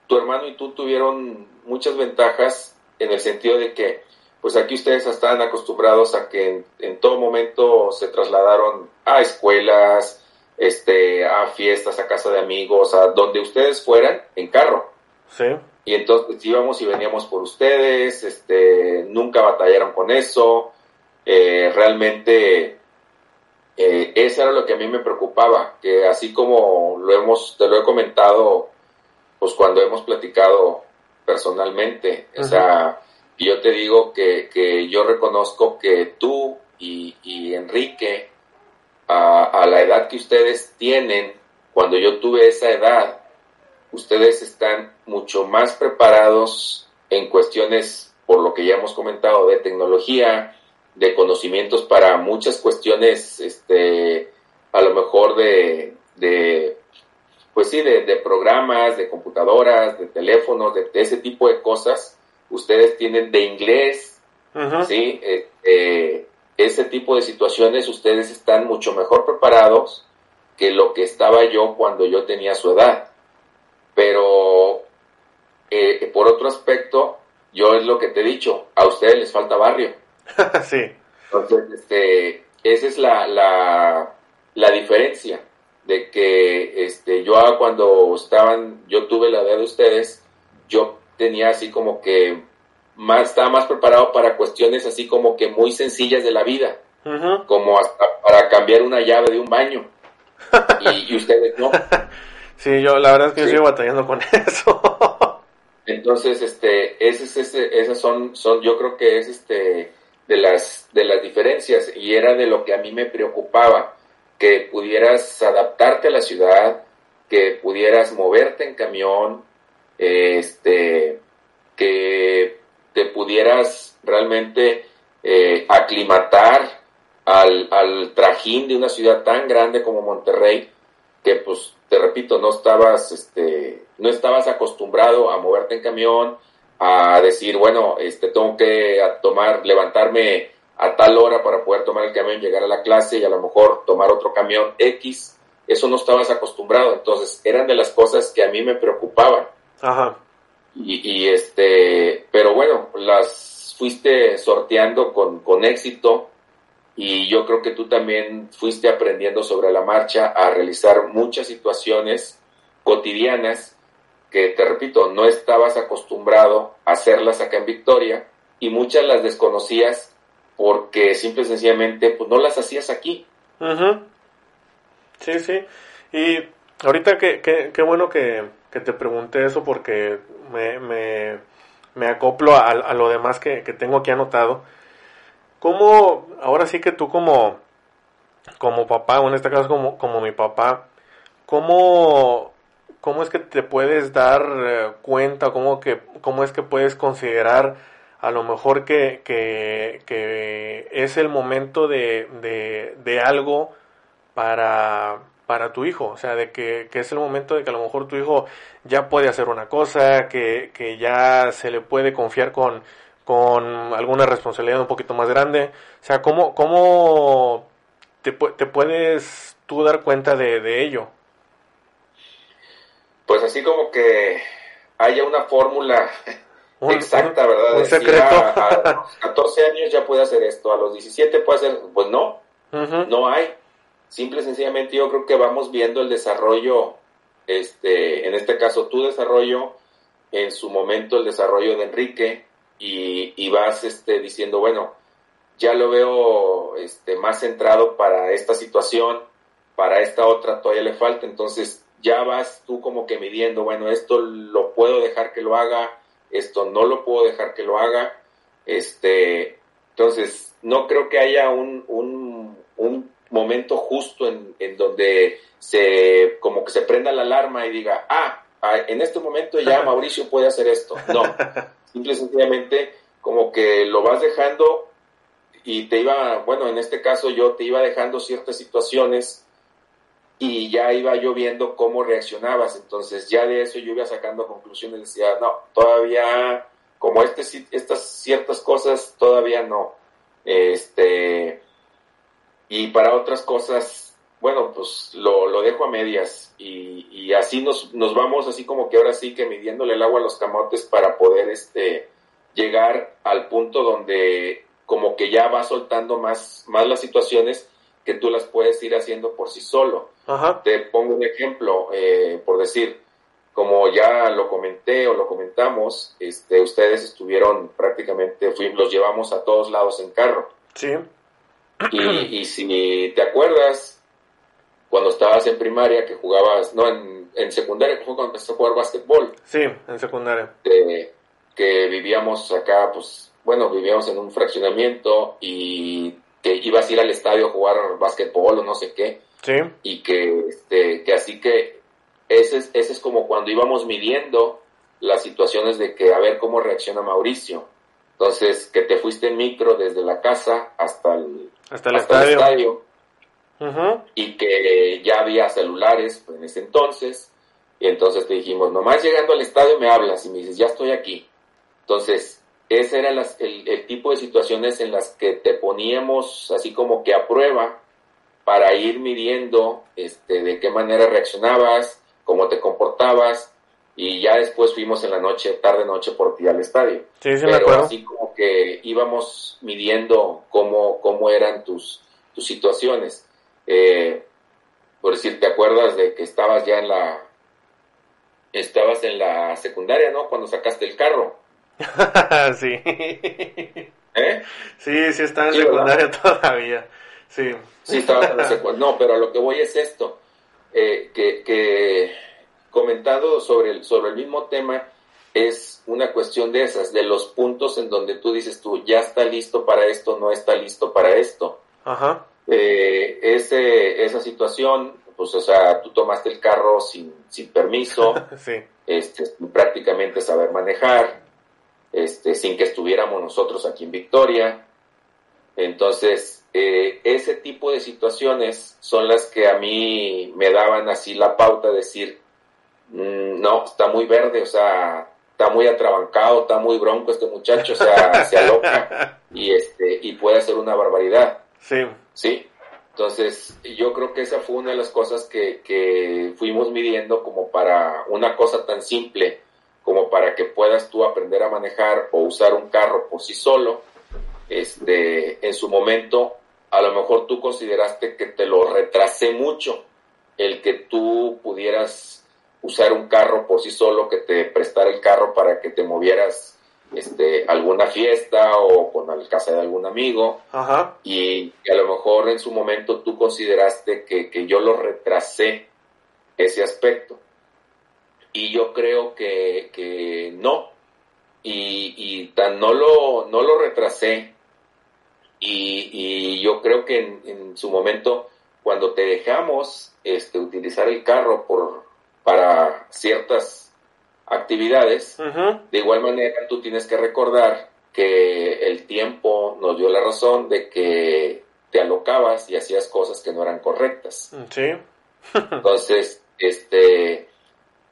S2: tu hermano y tú tuvieron muchas ventajas en el sentido de que pues aquí ustedes estaban acostumbrados a que en, en todo momento se trasladaron a escuelas, este, a fiestas, a casa de amigos, a donde ustedes fueran en carro.
S1: Sí.
S2: Y entonces íbamos y veníamos por ustedes, este, nunca batallaron con eso, eh, realmente eh, eso era lo que a mí me preocupaba, que así como lo hemos, te lo he comentado, pues cuando hemos platicado personalmente, o sea, yo te digo que, que yo reconozco que tú y, y Enrique, a, a, la edad que ustedes tienen, cuando yo tuve esa edad, ustedes están mucho más preparados en cuestiones, por lo que ya hemos comentado, de tecnología, de conocimientos para muchas cuestiones, este, a lo mejor de, de pues sí, de, de, programas, de computadoras, de teléfonos, de, de, ese tipo de cosas, ustedes tienen de inglés, uh -huh. ¿sí? Eh, eh, ese tipo de situaciones ustedes están mucho mejor preparados que lo que estaba yo cuando yo tenía su edad. Pero, eh, por otro aspecto, yo es lo que te he dicho, a ustedes les falta barrio.
S1: sí.
S2: Entonces, este, esa es la, la, la diferencia de que este, yo cuando estaban, yo tuve la edad de ustedes, yo tenía así como que más, estaba más preparado para cuestiones así como que muy sencillas de la vida, uh -huh. como hasta para cambiar una llave de un baño. y, y, ustedes no.
S1: Sí, yo la verdad es que sí. yo sigo batallando con eso.
S2: Entonces, este, ese, ese, esas son, son, yo creo que es este, de las, de las diferencias y era de lo que a mí me preocupaba, que pudieras adaptarte a la ciudad, que pudieras moverte en camión, este, que te pudieras realmente eh, aclimatar al, al, trajín de una ciudad tan grande como Monterrey, que pues te repito, no estabas, este, no estabas acostumbrado a moverte en camión, a decir, bueno, este, tengo que tomar, levantarme a tal hora para poder tomar el camión, llegar a la clase y a lo mejor tomar otro camión X, eso no estabas acostumbrado, entonces eran de las cosas que a mí me preocupaban.
S1: Ajá.
S2: Y, y este, pero bueno, las fuiste sorteando con, con éxito y yo creo que tú también fuiste aprendiendo sobre la marcha a realizar muchas situaciones cotidianas que, te repito, no estabas acostumbrado a hacerlas acá en Victoria y muchas las desconocías porque simple y sencillamente pues no las hacías aquí.
S1: Uh. Sí, sí. Y ahorita que, que, qué bueno que, que, te pregunté eso porque me, me, me acoplo a, a, lo demás que, que tengo aquí anotado. ¿Cómo, ahora sí que tú como, como papá, o en este caso como, como mi papá, cómo, cómo es que te puedes dar eh, cuenta, cómo, que, cómo es que puedes considerar a lo mejor que, que, que es el momento de, de, de algo para, para tu hijo, o sea, de que, que, es el momento de que a lo mejor tu hijo ya puede hacer una cosa, que, que ya se le puede confiar con, con alguna responsabilidad un poquito más grande, o sea, ¿cómo, cómo te, te puedes tú dar cuenta de, de ello?
S2: Pues así como que haya una fórmula un, exacta, ¿verdad?
S1: Un secreto.
S2: A, a, los 14 años ya puede hacer esto, a los 17 puede hacer, pues no, uh -huh. no hay. Simple y sencillamente yo creo que vamos viendo el desarrollo, este, en este caso tu desarrollo, en su momento el desarrollo de Enrique, y, y vas este, diciendo, bueno, ya lo veo este, más centrado para esta situación, para esta otra todavía le falta, entonces ya vas tú como que midiendo, bueno, esto lo puedo dejar que lo haga, esto no lo puedo dejar que lo haga, este, entonces no creo que haya un, un, un momento justo en, en, donde se, como que se prenda la alarma y diga, ah, en este momento ya Mauricio puede hacer esto, no, simple y sencillamente como que lo vas dejando y te iba, bueno, en este caso yo te iba dejando ciertas situaciones y ya iba yo viendo cómo reaccionabas. Entonces ya de eso yo iba sacando conclusiones. Decía, no, todavía, como este, estas ciertas cosas, todavía no. Este, y para otras cosas, bueno, pues lo, lo dejo a medias y, y, así nos, nos vamos, así como que ahora sí que midiéndole el agua a los camotes para poder este, llegar al punto donde como que ya va soltando más, más las situaciones que tú las puedes ir haciendo por sí solo. Te pongo un ejemplo, eh, por decir, como ya lo comenté o lo comentamos, este, ustedes estuvieron prácticamente, fuimos, los llevamos a todos lados en carro.
S1: Sí.
S2: Y, y si te acuerdas, cuando estabas en primaria, que jugabas, no, en, en secundaria, que fue cuando empezaste a jugar básquetbol.
S1: Sí, en secundaria.
S2: que vivíamos acá, pues, bueno, vivíamos en un fraccionamiento y que ibas a ir al estadio a jugar básquetbol o no sé qué.
S1: Sí.
S2: Y que, este, que así que ese es, ese es como cuando íbamos midiendo las situaciones de que a ver cómo reacciona Mauricio. Entonces, que te fuiste en micro desde la casa hasta el,
S1: hasta el estadio,
S2: y que ya había celulares en ese entonces. Y entonces te dijimos, nomás llegando al estadio me hablas y me dices, ya estoy aquí. Entonces, ese era el, tipo de situaciones en las que te poníamos así como que a prueba para ir midiendo este, de qué manera reaccionabas, cómo te comportabas, y ya después fuimos en la noche, tarde noche por ti al estadio.
S1: Sí, sí, Pero
S2: así como que íbamos midiendo cómo, cómo eran tus, tus situaciones. Eh, por decir, ¿te acuerdas de que estabas ya en la, estabas en la secundaria, ¿no? Cuando sacaste el carro.
S1: sí.
S2: ¿Eh?
S1: Sí, sí está en secundaria todavía. Sí.
S2: Sí, estaba en secundaria. No, pero a lo que voy es esto. Eh, que, que comentado sobre el, sobre el mismo tema es una cuestión de esas, de los puntos en donde tú dices tú, ya está listo para esto, no está listo para esto.
S1: Ajá.
S2: Eh, ese, esa situación, pues, o sea, tú tomaste el carro sin, sin permiso,
S1: sí.
S2: este, prácticamente saber manejar, este, sin que estuviéramos nosotros aquí en Victoria. Entonces, eh, ese tipo de situaciones son las que a mí me daban así la pauta de decir, mm, no, está muy verde, o sea, está muy atrabancado, está muy bronco este muchacho, o sea, se aloca y, este, y puede hacer una barbaridad.
S1: Sí.
S2: Sí. Entonces, yo creo que esa fue una de las cosas que, que fuimos midiendo como para una cosa tan simple como para que puedas tú aprender a manejar o usar un carro por sí solo, este, en su momento, a lo mejor tú consideraste que te lo retrasé mucho el que tú pudieras usar un carro por sí solo, que te prestara el carro para que te movieras este, alguna fiesta o con la casa de algún amigo.
S1: Ajá.
S2: Y a lo mejor en su momento tú consideraste que, que yo lo retrasé ese aspecto. Y yo creo que, que no. Y, y, tan no lo, no lo retrasé. Y, y yo creo que en, en, su momento, cuando te dejamos este, utilizar el carro por, para ciertas actividades, de igual manera tú tienes que recordar que el tiempo nos dio la razón de que te alocabas y hacías cosas que no eran correctas.
S1: Sí.
S2: Entonces, este,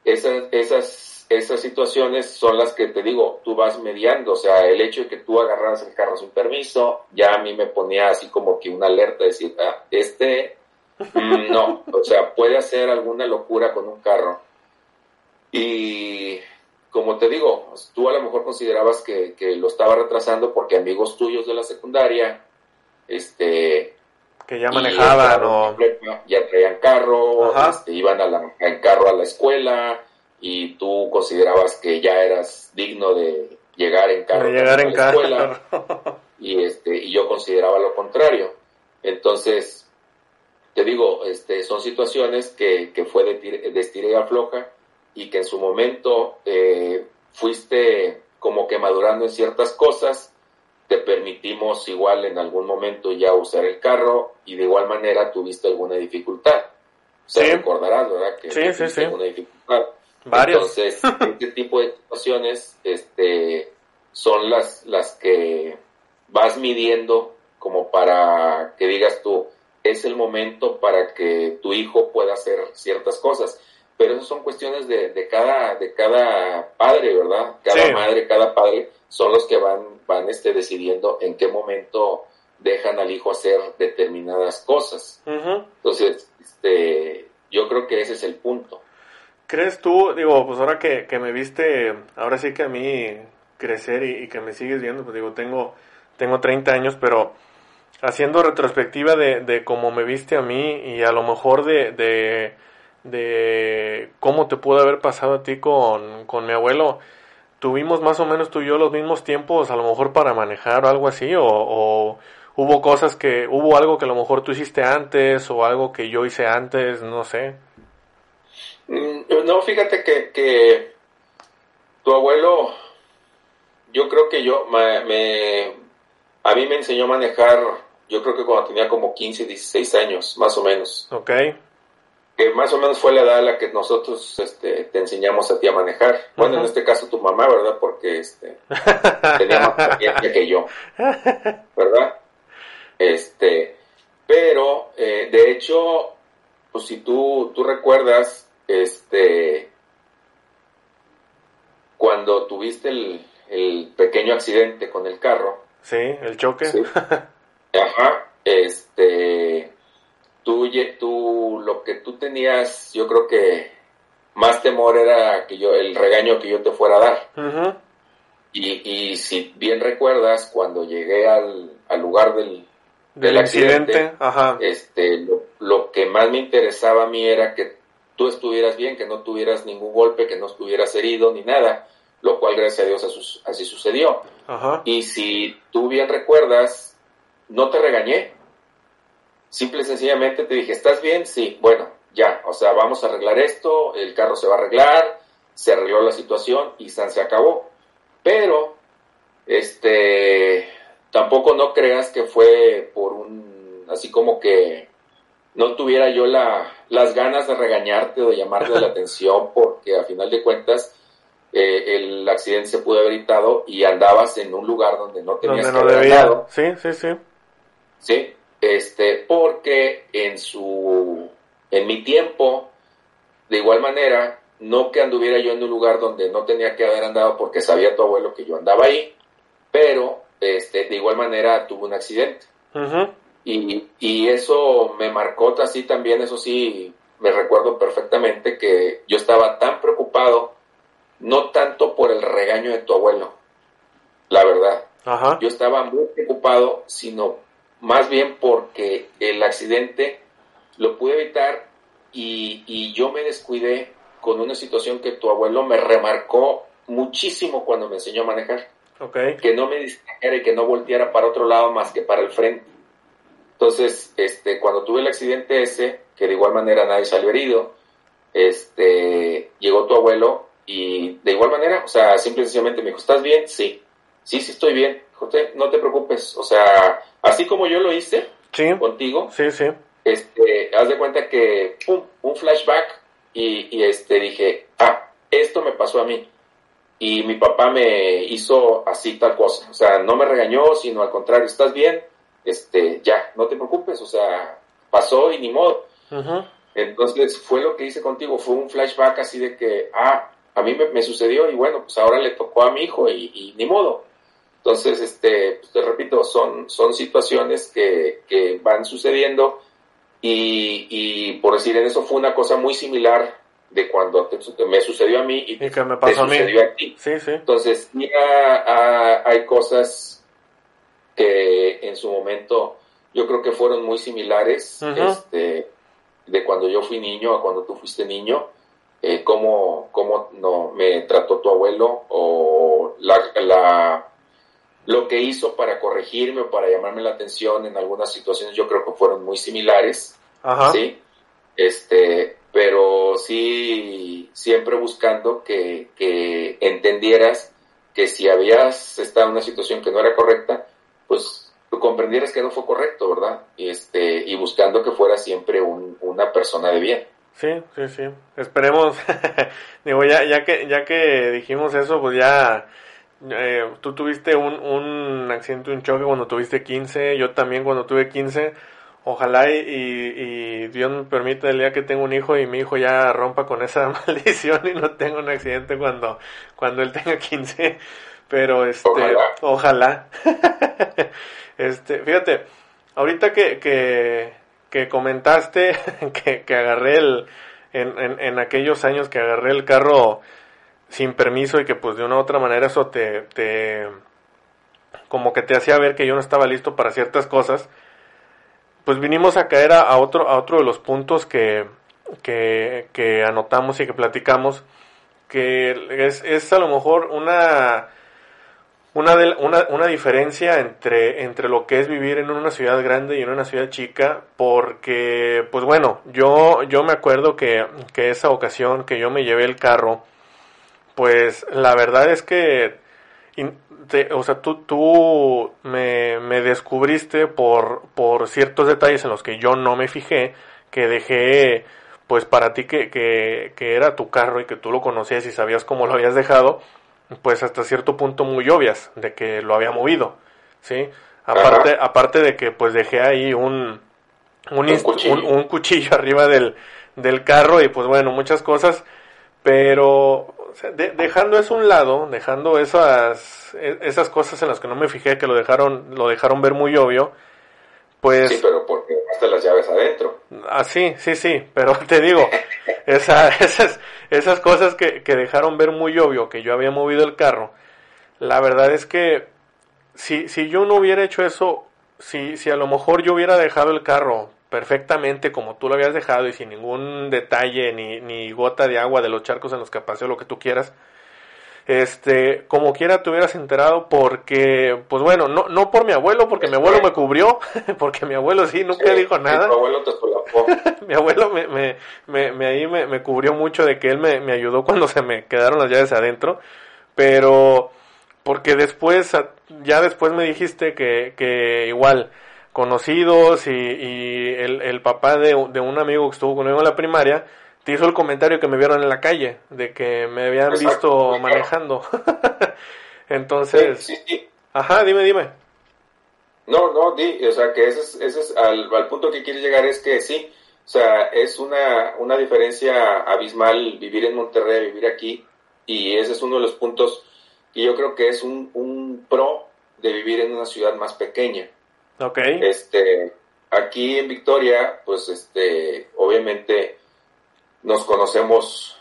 S2: esas, esas, esas situaciones son las que te digo, tú vas mediando, o sea, el hecho de que tú agarras el carro sin permiso, ya a mí me ponía así como que una alerta de decir, ah, este, mm, no, o sea, puede hacer alguna locura con un carro. Y como te digo, tú a lo mejor considerabas que, que lo estaba retrasando porque amigos tuyos de la secundaria, este,
S1: que ya manejaban o
S2: ya traían carro, este, iban a la, en carro a la escuela y tú considerabas que ya eras digno de llegar en carro,
S1: llegar
S2: a la escuela. y este y yo consideraba lo contrario. Entonces te digo, este son situaciones que, que fue de, de estira y afloja y que en su momento eh, fuiste como que madurando en ciertas cosas te permitimos igual en algún momento ya usar el carro y de igual manera tuviste alguna dificultad. O sea,
S1: sí.
S2: recordarás, ¿verdad? Que
S1: sí, sí, sí.
S2: alguna dificultad.
S1: Varios.
S2: Entonces, este tipo de situaciones este, son las, las que vas midiendo como para que digas tú, es el momento para que tu hijo pueda hacer ciertas cosas. Pero eso son cuestiones de, de cada, de cada padre, ¿verdad? Cada madre, cada padre son los que van, van este, decidiendo en qué momento dejan al hijo hacer determinadas cosas. Entonces, este, yo creo que ese es el punto.
S1: ¿Crees tú, digo, pues ahora que, que me viste, ahora sí que a mí crecer y, que me sigues viendo, pues digo, tengo, tengo 30 años, pero haciendo retrospectiva de, de cómo me viste a mí y a lo mejor de, de, de cómo te pudo haber pasado a ti con, con mi abuelo, tuvimos más o menos tú y yo los mismos tiempos, a lo mejor para manejar o algo así, o, hubo cosas que, hubo algo que a lo mejor tú hiciste antes o algo que yo hice antes, no sé.
S2: Mm, no, fíjate que, que tu abuelo, yo creo que yo, me, a mí me enseñó a manejar, yo creo que cuando tenía como 15, 16 años, más o menos.
S1: Ok
S2: que más o menos fue la edad a la que nosotros este, te enseñamos a ti a manejar. Bueno, en este caso tu mamá, ¿verdad? Porque este, tenía más experiencia que yo, ¿verdad? Este, pero, eh, de hecho, pues si tú, tú recuerdas, este, cuando tuviste el, el pequeño accidente con el carro.
S1: Sí, el choque.
S2: Ajá, este, tú, tú, lo que tú tenías, yo creo que más temor era que yo, el regaño que yo te fuera a dar. y, y, si bien recuerdas, cuando llegué al, lugar del,
S1: del, accidente,
S2: este, lo, que más me interesaba a mí era que tú estuvieras bien, que no tuvieras ningún golpe, que no estuvieras herido ni nada, lo cual gracias a Dios así sucedió. Y si tú bien recuerdas, no te regañé, Simple y sencillamente te dije, ¿estás bien? Sí, bueno, ya, o sea, vamos a arreglar esto, el carro se va a arreglar, se arregló la situación y se acabó. Pero, este, tampoco no creas que fue por un, así como que no tuviera yo la, las ganas de regañarte o de llamarte la atención, porque a final de cuentas eh, el accidente se pudo haber evitado y andabas en un lugar donde no tenías
S1: donde no debía. Sí, sí, sí.
S2: Sí, este, porque en su, en mi tiempo, de igual manera, no que anduviera yo en un lugar donde no tenía que haber andado porque sabía tu abuelo que yo andaba ahí, pero este, de igual manera tuve un accidente. y, y, eso me marcó así también, eso sí, me recuerdo perfectamente que yo estaba tan preocupado, no tanto por el regaño de tu abuelo, la verdad. Yo estaba muy preocupado, sino más bien porque el accidente lo pude evitar y, yo me descuidé con una situación que tu abuelo me remarcó muchísimo cuando me enseñó a manejar. Que no me distrajera y que no volteara para otro lado más que para el frente. Entonces, este, cuando tuve el accidente ese, que de igual manera nadie salió herido, este, llegó tu abuelo y de igual manera, o sea, simple y sencillamente me dijo, ¿estás bien? Sí, sí, sí estoy bien. José, no te preocupes, o sea, así como yo lo hice contigo,
S1: sí, sí.
S2: Este, haz de cuenta que pum, un flashback y, este dije, ah, esto me pasó a mí. Y mi papá me hizo así tal cosa, o sea, no me regañó, sino al contrario, ¿estás bien? Este, ya, no te preocupes, o sea, pasó y ni modo. Entonces fue lo que hice contigo, fue un flashback así de que, ah, a mí me, sucedió y bueno, pues ahora le tocó a mi hijo y, y ni modo. Entonces, este, pues, te repito, son, son situaciones que, que van sucediendo y, y, por decir en eso fue una cosa muy similar de cuando me sucedió a mí y,
S1: que me pasó
S2: te sucedió a, ti.
S1: Sí, sí.
S2: Entonces, ya hay cosas que en su momento yo creo que fueron muy similares, este, de cuando yo fui niño a cuando tú fuiste niño, eh, cómo, cómo no, me trató tu abuelo o la, la lo que hizo para corregirme o para llamarme la atención en algunas situaciones yo creo que fueron muy similares, ¿sí? Este, pero sí, siempre buscando que, que entendieras que si habías estado en una situación que no era correcta, pues comprendieras que no fue correcto, ¿verdad? Y, este, y buscando que fuera siempre un, una persona de bien.
S1: Sí, sí, sí. Esperemos, digo, ya, ya, que, ya que dijimos eso, pues ya eh, tú tuviste un, un accidente, un choque cuando tuviste 15, yo también cuando tuve 15. Ojalá y, y, Dios me permita el día que tenga un hijo y mi hijo ya rompa con esa maldición y no tenga un accidente cuando, cuando él tenga 15. Pero este, ojalá. este, fíjate, ahorita que, que, que comentaste que, que agarré el, en, en, en aquellos años que agarré el carro sin permiso y que pues de una u otra manera eso te, te como que te hacía ver que yo no estaba listo para ciertas cosas, pues vinimos a caer a, otro, a otro de los puntos que, que, que, anotamos y que platicamos, que es, es a lo mejor una, una, una, una, diferencia entre, entre lo que es vivir en una ciudad grande y en una ciudad chica, porque, pues bueno, yo, yo me acuerdo que, que esa ocasión que yo me llevé el carro, pues la verdad es que, o sea, tú, tú me, me, descubriste por, por ciertos detalles en los que yo no me fijé, que dejé, pues para ti que, que, que era tu carro y que tú lo conocías y sabías cómo lo habías dejado, pues hasta cierto punto muy obvias de que lo había movido, ¿sí? Aparte, aparte de que pues dejé ahí un, un, un, cuchillo. arriba del, del carro y pues bueno, muchas cosas, pero dejando eso a un lado, dejando esas, e, esas cosas en las que no me fijé, que lo dejaron, lo dejaron ver muy obvio, pues...
S2: Sí, pero porque dejaste las llaves adentro.
S1: Ah, sí, sí, sí, pero te digo, esa, esas, esas cosas que, que dejaron ver muy obvio que yo había movido el carro, la verdad es que si, si yo no hubiera hecho eso, si, si a lo mejor yo hubiera dejado el carro perfectamente como tú lo habías dejado y sin ningún detalle ni, ni gota de agua de los charcos en los que paseo, lo que tú quieras, este, como quiera te hubieras enterado porque, pues bueno, no, no por mi abuelo, porque mi abuelo me cubrió, porque mi abuelo sí, nunca dijo nada.
S2: abuelo
S1: mi abuelo me, me, me, me ahí me, me, cubrió mucho de que él me, me ayudó cuando se me quedaron las llaves adentro, pero porque después, ya después me dijiste que, que igual, conocidos y, y el, el, papá de, de, un amigo que estuvo conmigo en la primaria, te hizo el comentario que me vieron en la calle, de que me habían visto manejando. Entonces,
S2: sí, sí,
S1: ajá, dime, dime.
S2: No, no, di, o sea, que ese es, ese es al, al, punto que quieres llegar es que sí, o sea, es una, una diferencia abismal vivir en Monterrey, vivir aquí, y ese es uno de los puntos que yo creo que es un, un pro de vivir en una ciudad más pequeña.
S1: Ok.
S2: Este, aquí en Victoria, pues este, obviamente nos conocemos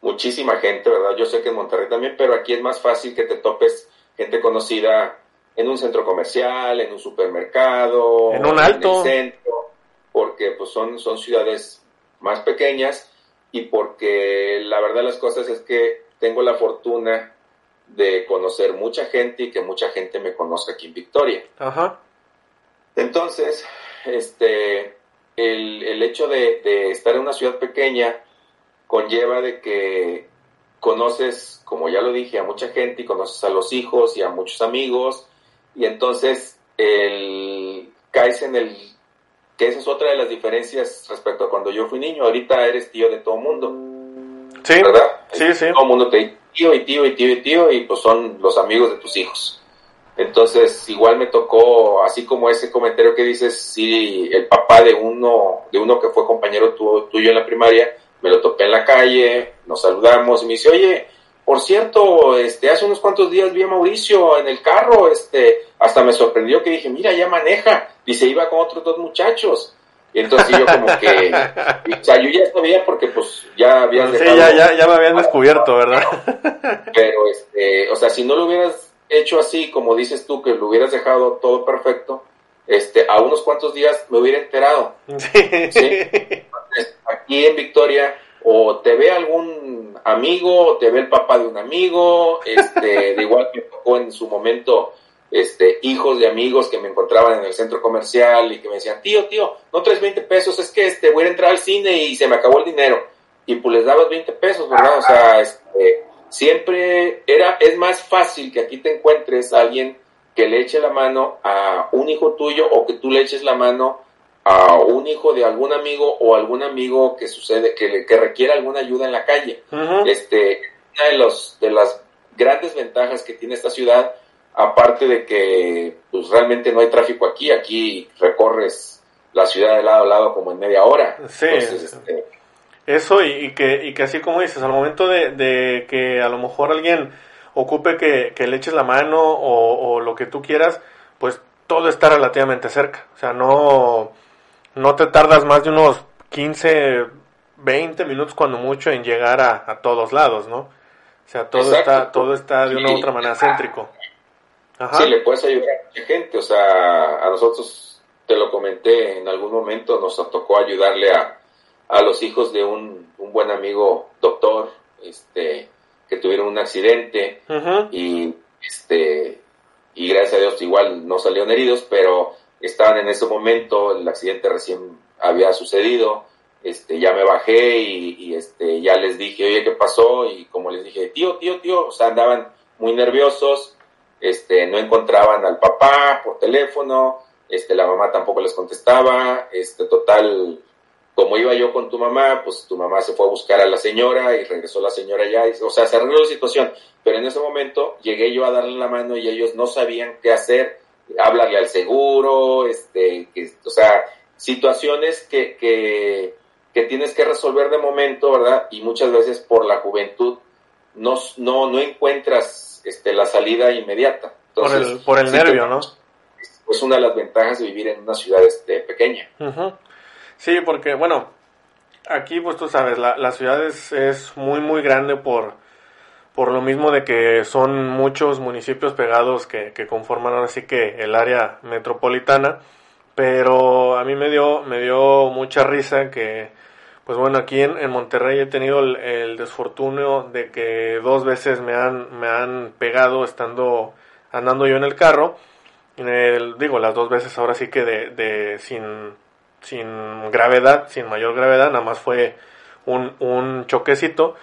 S2: muchísima gente, ¿verdad? Yo sé que en Monterrey también, pero aquí es más fácil que te topes gente conocida en un centro comercial, en un supermercado,
S1: en un alto,
S2: centro, porque pues son, son ciudades más pequeñas y porque la verdad de las cosas es que tengo la fortuna de conocer mucha gente y que mucha gente me conozca aquí en Victoria.
S1: Ajá.
S2: Entonces, este, el, el hecho de, de, estar en una ciudad pequeña conlleva de que conoces, como ya lo dije, a mucha gente y conoces a los hijos y a muchos amigos y entonces el, caes en el que esa es otra de las diferencias respecto a cuando yo fui niño. Ahorita eres tío de todo mundo.
S1: Sí,
S2: ¿verdad?
S1: Sí, sí.
S2: Todo el mundo te dice tío y tío y tío y tío y pues son los amigos de tus hijos. Entonces, igual me tocó, así como ese comentario que dices, sí, el papá de uno, de uno que fue compañero tuyo en la primaria, me lo topé en la calle, nos saludamos y me dice, oye, por cierto, este, hace unos cuantos días vi a Mauricio en el carro, este, hasta me sorprendió que dije, mira, ya maneja, dice, iba con otros dos muchachos. Y entonces yo como que, o sea, yo ya sabía porque pues ya habías
S1: Sí, ya, ya, ya me habían descubierto, ¿verdad?
S2: Pero, este, o sea, si no lo hubieras hecho así, como dices tú, que lo hubieras dejado todo perfecto, este, a unos cuantos días me hubiera enterado.
S1: Sí.
S2: Aquí en Victoria, o te ve algún amigo, o te ve el papá de un amigo, este, de igual que tocó en su momento, este, hijos de amigos que me encontraban en el centro comercial y que me decían, tío, tío, no traes 20 pesos, es que este, voy a entrar al cine y se me acabó el dinero. Y pues les dabas 20 pesos, ¿verdad? O sea, este, siempre era, es más fácil que aquí te encuentres a alguien que le eche la mano a un hijo tuyo o que tú le eches la mano a un hijo de algún amigo o algún amigo que sucede, que, que requiere alguna ayuda en la calle. Este, una de los, de las grandes ventajas que tiene esta ciudad, aparte de que pues realmente no hay tráfico aquí, aquí recorres la ciudad de lado a lado como en media hora.
S1: Sí. Este, eso y, que, y que así como dices, al momento de, que a lo mejor alguien ocupe que, le eches la mano o, o, lo que tú quieras, pues todo está relativamente cerca. O sea, no, no te tardas más de unos 15, 20 minutos cuando mucho en llegar a, todos lados, ¿no? O sea, todo está todo está de una u otra manera céntrico.
S2: Sí, le puedes ayudar a mucha gente, o sea, a nosotros, te lo comenté en algún momento, nos tocó ayudarle a, a los hijos de un, un buen amigo doctor, este, que tuvieron un accidente y este y gracias a Dios igual no salieron heridos, pero estaban en ese momento, el accidente recién había sucedido, este, ya me bajé y, este, ya les dije, oye, ¿qué pasó? Y como les dije, tío, tío, tío, o sea, andaban muy nerviosos, este, no encontraban al papá por teléfono, este, la mamá tampoco les contestaba, este, total, como iba yo con tu mamá, pues tu mamá se fue a buscar a la señora y regresó la señora ya, o sea, se arregló la situación, pero en ese momento llegué yo a darle la mano y ellos no sabían qué hacer, hablarle al seguro, este, que, o sea, situaciones que, que, que, tienes que resolver de momento, ¿verdad? Y muchas veces por la juventud no, no, no encuentras este, la salida inmediata.
S1: por el, por el nervio, ¿no?
S2: Es una de las ventajas de vivir en una ciudad este, pequeña.
S1: Sí, porque, bueno, aquí, pues tú sabes, la, la ciudad es, es muy, muy grande por por lo mismo de que son muchos municipios pegados que, que conforman ahora sí que el área metropolitana, pero a mí me dio, me dio mucha risa que, pues bueno, aquí en, en Monterrey he tenido el, desfortunio de que dos veces me han, me han pegado estando, andando yo en el carro, el, digo, las dos veces ahora sí que de, de sin, sin gravedad, sin mayor gravedad, nada más fue un, un choquecito,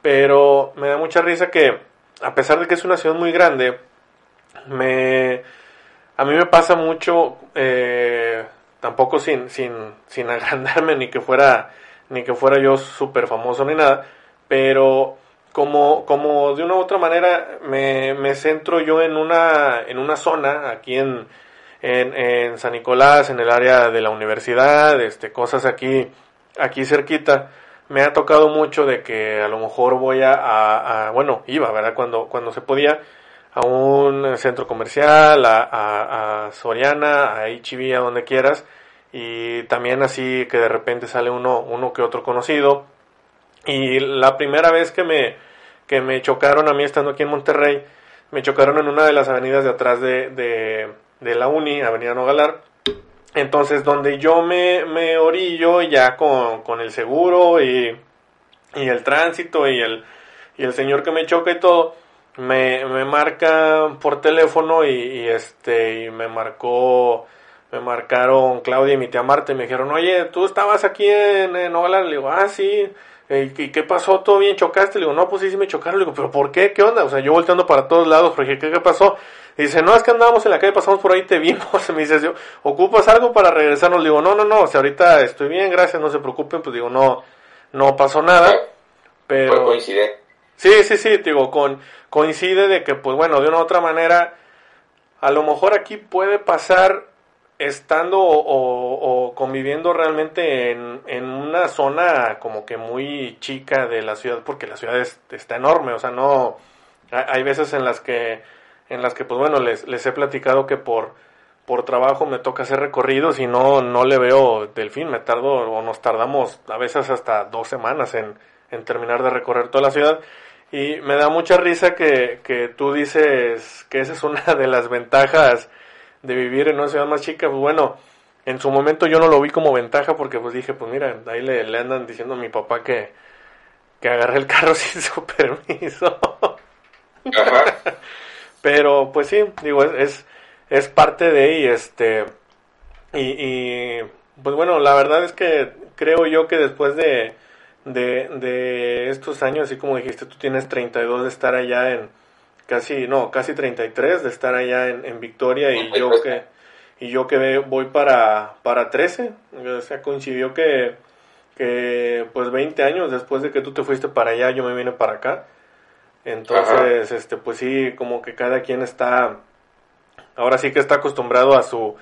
S1: pero me da mucha risa que, a pesar de que es una ciudad muy grande, me, a mí me pasa mucho, eh, tampoco sin, sin, sin agrandarme ni que fuera, ni que fuera yo súper famoso ni nada, pero como, como de una u otra manera me, me centro yo en una, en una zona aquí en, en, en, San Nicolás, en el área de la universidad, este, cosas aquí, aquí cerquita, me ha tocado mucho de que a lo mejor voy a, bueno, iba, ¿verdad? Cuando, cuando se podía, a un centro comercial, a, a, Soriana, a HB, a donde quieras, y también así que de repente sale uno, uno que otro conocido. Y la primera vez que me, que me chocaron a mí estando aquí en Monterrey, me chocaron en una de las avenidas de atrás de, de, de la Uni, Avenida Nogalar, entonces, donde yo me, me orillo ya con, con el seguro y, y, el tránsito y el, y el señor que me choca y todo, me, me marca por teléfono y, este, y me marcó, me marcaron Claudia y mi tía Marta y me dijeron, oye, tú estabas aquí en, en Le digo, ah, sí. ¿Y qué pasó? ¿Todo bien? ¿Chocaste? Le digo, no, pues sí, sí me chocaron. Le digo, ¿pero por qué? ¿Qué onda? O sea, yo volteando para todos lados, porque ¿qué, qué pasó? Dice, no, es que andábamos en la calle, pasamos por ahí, te vimos. Me dice, yo, ¿ocupas algo para regresarnos? Le digo, no, no, no, o sea, ahorita estoy bien, gracias, no se preocupen. Pues digo, no, no pasó nada. Pero...
S2: coincide.
S1: Sí, sí, sí, digo, con, coincide de que, pues bueno, de una u otra manera, a lo mejor aquí puede pasar estando o, o, conviviendo realmente en, en, una zona como que muy chica de la ciudad, porque la ciudad está enorme, o sea, no, hay veces en las que en las que pues bueno, les, les he platicado que por, por trabajo me toca hacer recorridos y no, no le veo del fin, me tardo o nos tardamos a veces hasta dos semanas en, en terminar de recorrer toda la ciudad. Y me da mucha risa que, que tú dices que esa es una de las ventajas de vivir en una ciudad más chica. Pues bueno, en su momento yo no lo vi como ventaja porque pues dije, pues mira, ahí le, le andan diciendo a mi papá que, que agarré el carro sin su permiso. Pero pues sí, digo, es, es, parte de y este y, y, pues bueno, la verdad es que creo yo que después de, de, de estos años, así como dijiste, tú tienes 32 de estar allá en casi, no, casi 33 de estar allá en, en Victoria y yo que y yo que voy para, para 13, o sea, coincidió que, que pues 20 años después de que tú te fuiste para allá, yo me vine para acá Entonces, este, pues sí, como que cada quien está, ahora sí que está acostumbrado a su,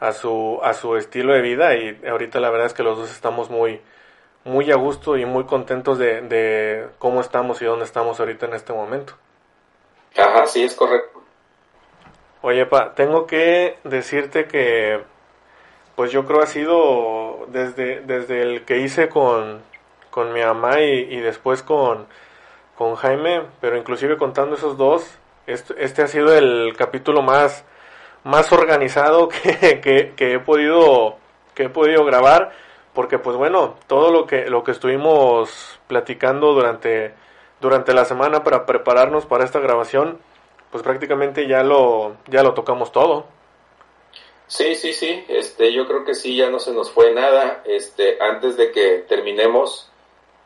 S1: a su, a su estilo de vida y ahorita la verdad es que los dos estamos muy, muy a gusto y muy contentos de, de cómo estamos y dónde estamos ahorita en este momento.
S2: Ajá, sí, es correcto.
S1: Oye, pa, tengo que decirte que, pues yo creo ha sido desde, desde el que hice con, con mi mamá y, y después con, con Jaime, pero inclusive contando esos dos, este, ha sido el capítulo más, más organizado que, que, que, he podido, que he podido grabar, porque pues bueno, todo lo que, lo que estuvimos platicando durante, durante la semana para prepararnos para esta grabación, pues prácticamente ya lo, ya lo tocamos todo.
S2: Sí, sí, sí, este, yo creo que sí, ya no se nos fue nada, este, antes de que terminemos,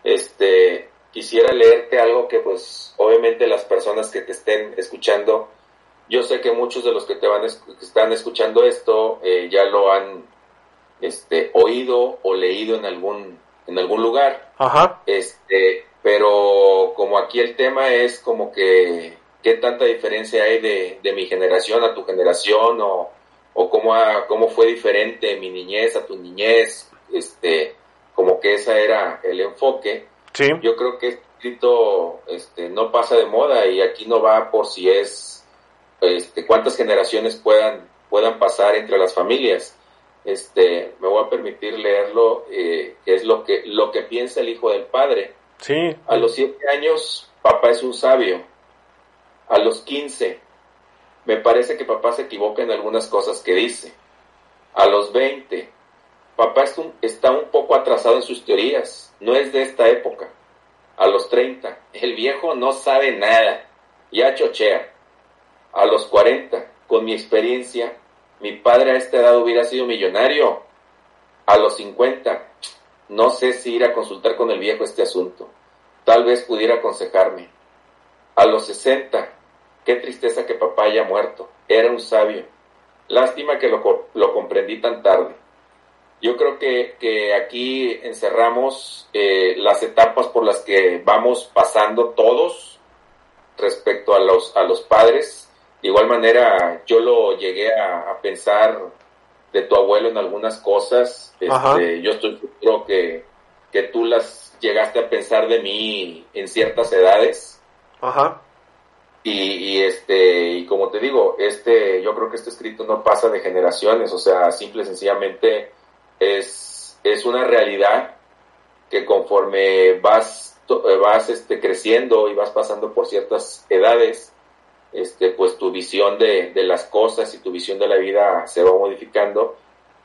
S2: este, quisiera leerte algo que pues obviamente las personas que te estén escuchando, yo sé que muchos de los que te van que están escuchando esto eh, ya lo han este oído o leído en algún en algún lugar.
S1: Ajá.
S2: Este, pero como aquí el tema es como que qué tanta diferencia hay de, de mi generación a tu generación o, o cómo, cómo fue diferente mi niñez a tu niñez, este, como que ese era el enfoque.
S1: Sí.
S2: Yo creo que escrito este, no pasa de moda y aquí no va por si es este, cuántas generaciones puedan, puedan pasar entre las familias. Este, me voy a permitir leerlo, eh, que es lo que, lo que piensa el hijo del padre.
S1: Sí.
S2: A los siete años, papá es un sabio. A los quince, me parece que papá se equivoca en algunas cosas que dice. A los veinte, papá está un poco atrasado en sus teorías, no es de esta época. A los treinta, el viejo no sabe nada, ya chochea. A los cuarenta, con mi experiencia, mi padre a esta edad hubiera sido millonario. A los cincuenta, no sé si ir a consultar con el viejo este asunto. Tal vez pudiera aconsejarme. A los sesenta, qué tristeza que papá haya muerto. Era un sabio. Lástima que lo, lo comprendí tan tarde. Yo creo que, que aquí encerramos eh, las etapas por las que vamos pasando todos respecto a los, a los padres. De igual manera, yo lo llegué a, a pensar de tu abuelo en algunas cosas. Este, yo estoy seguro que, que tú las llegaste a pensar de mí en ciertas edades.
S1: Ajá.
S2: Y, y, este, y como te digo, este, yo creo que este escrito no pasa de generaciones, o sea, simple y sencillamente es, es una realidad que conforme vas, vas este, creciendo y vas pasando por ciertas edades, este, pues tu visión de, de las cosas y tu visión de la vida se va modificando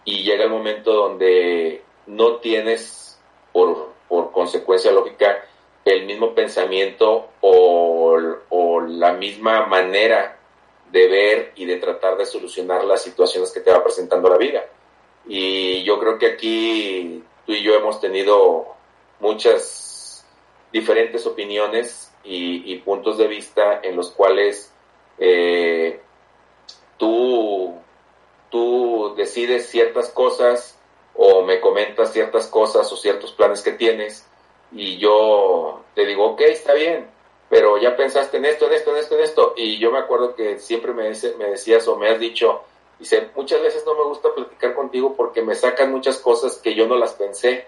S2: y llega el momento donde no tienes por, por consecuencia lógica el mismo pensamiento o, o, la misma manera de ver y de tratar de solucionar las situaciones que te va presentando la vida. Y yo creo que aquí tú y yo hemos tenido muchas diferentes opiniones y, puntos de vista en los cuales eh, tú, tú decides ciertas cosas o me comentas ciertas cosas o ciertos planes que tienes y yo te digo, ok, está bien, pero ya pensaste en esto, en esto, en esto, en esto. Y yo me acuerdo que siempre me, me decías o me has dicho, dice, muchas veces no me gusta platicar contigo porque me sacan muchas cosas que yo no las pensé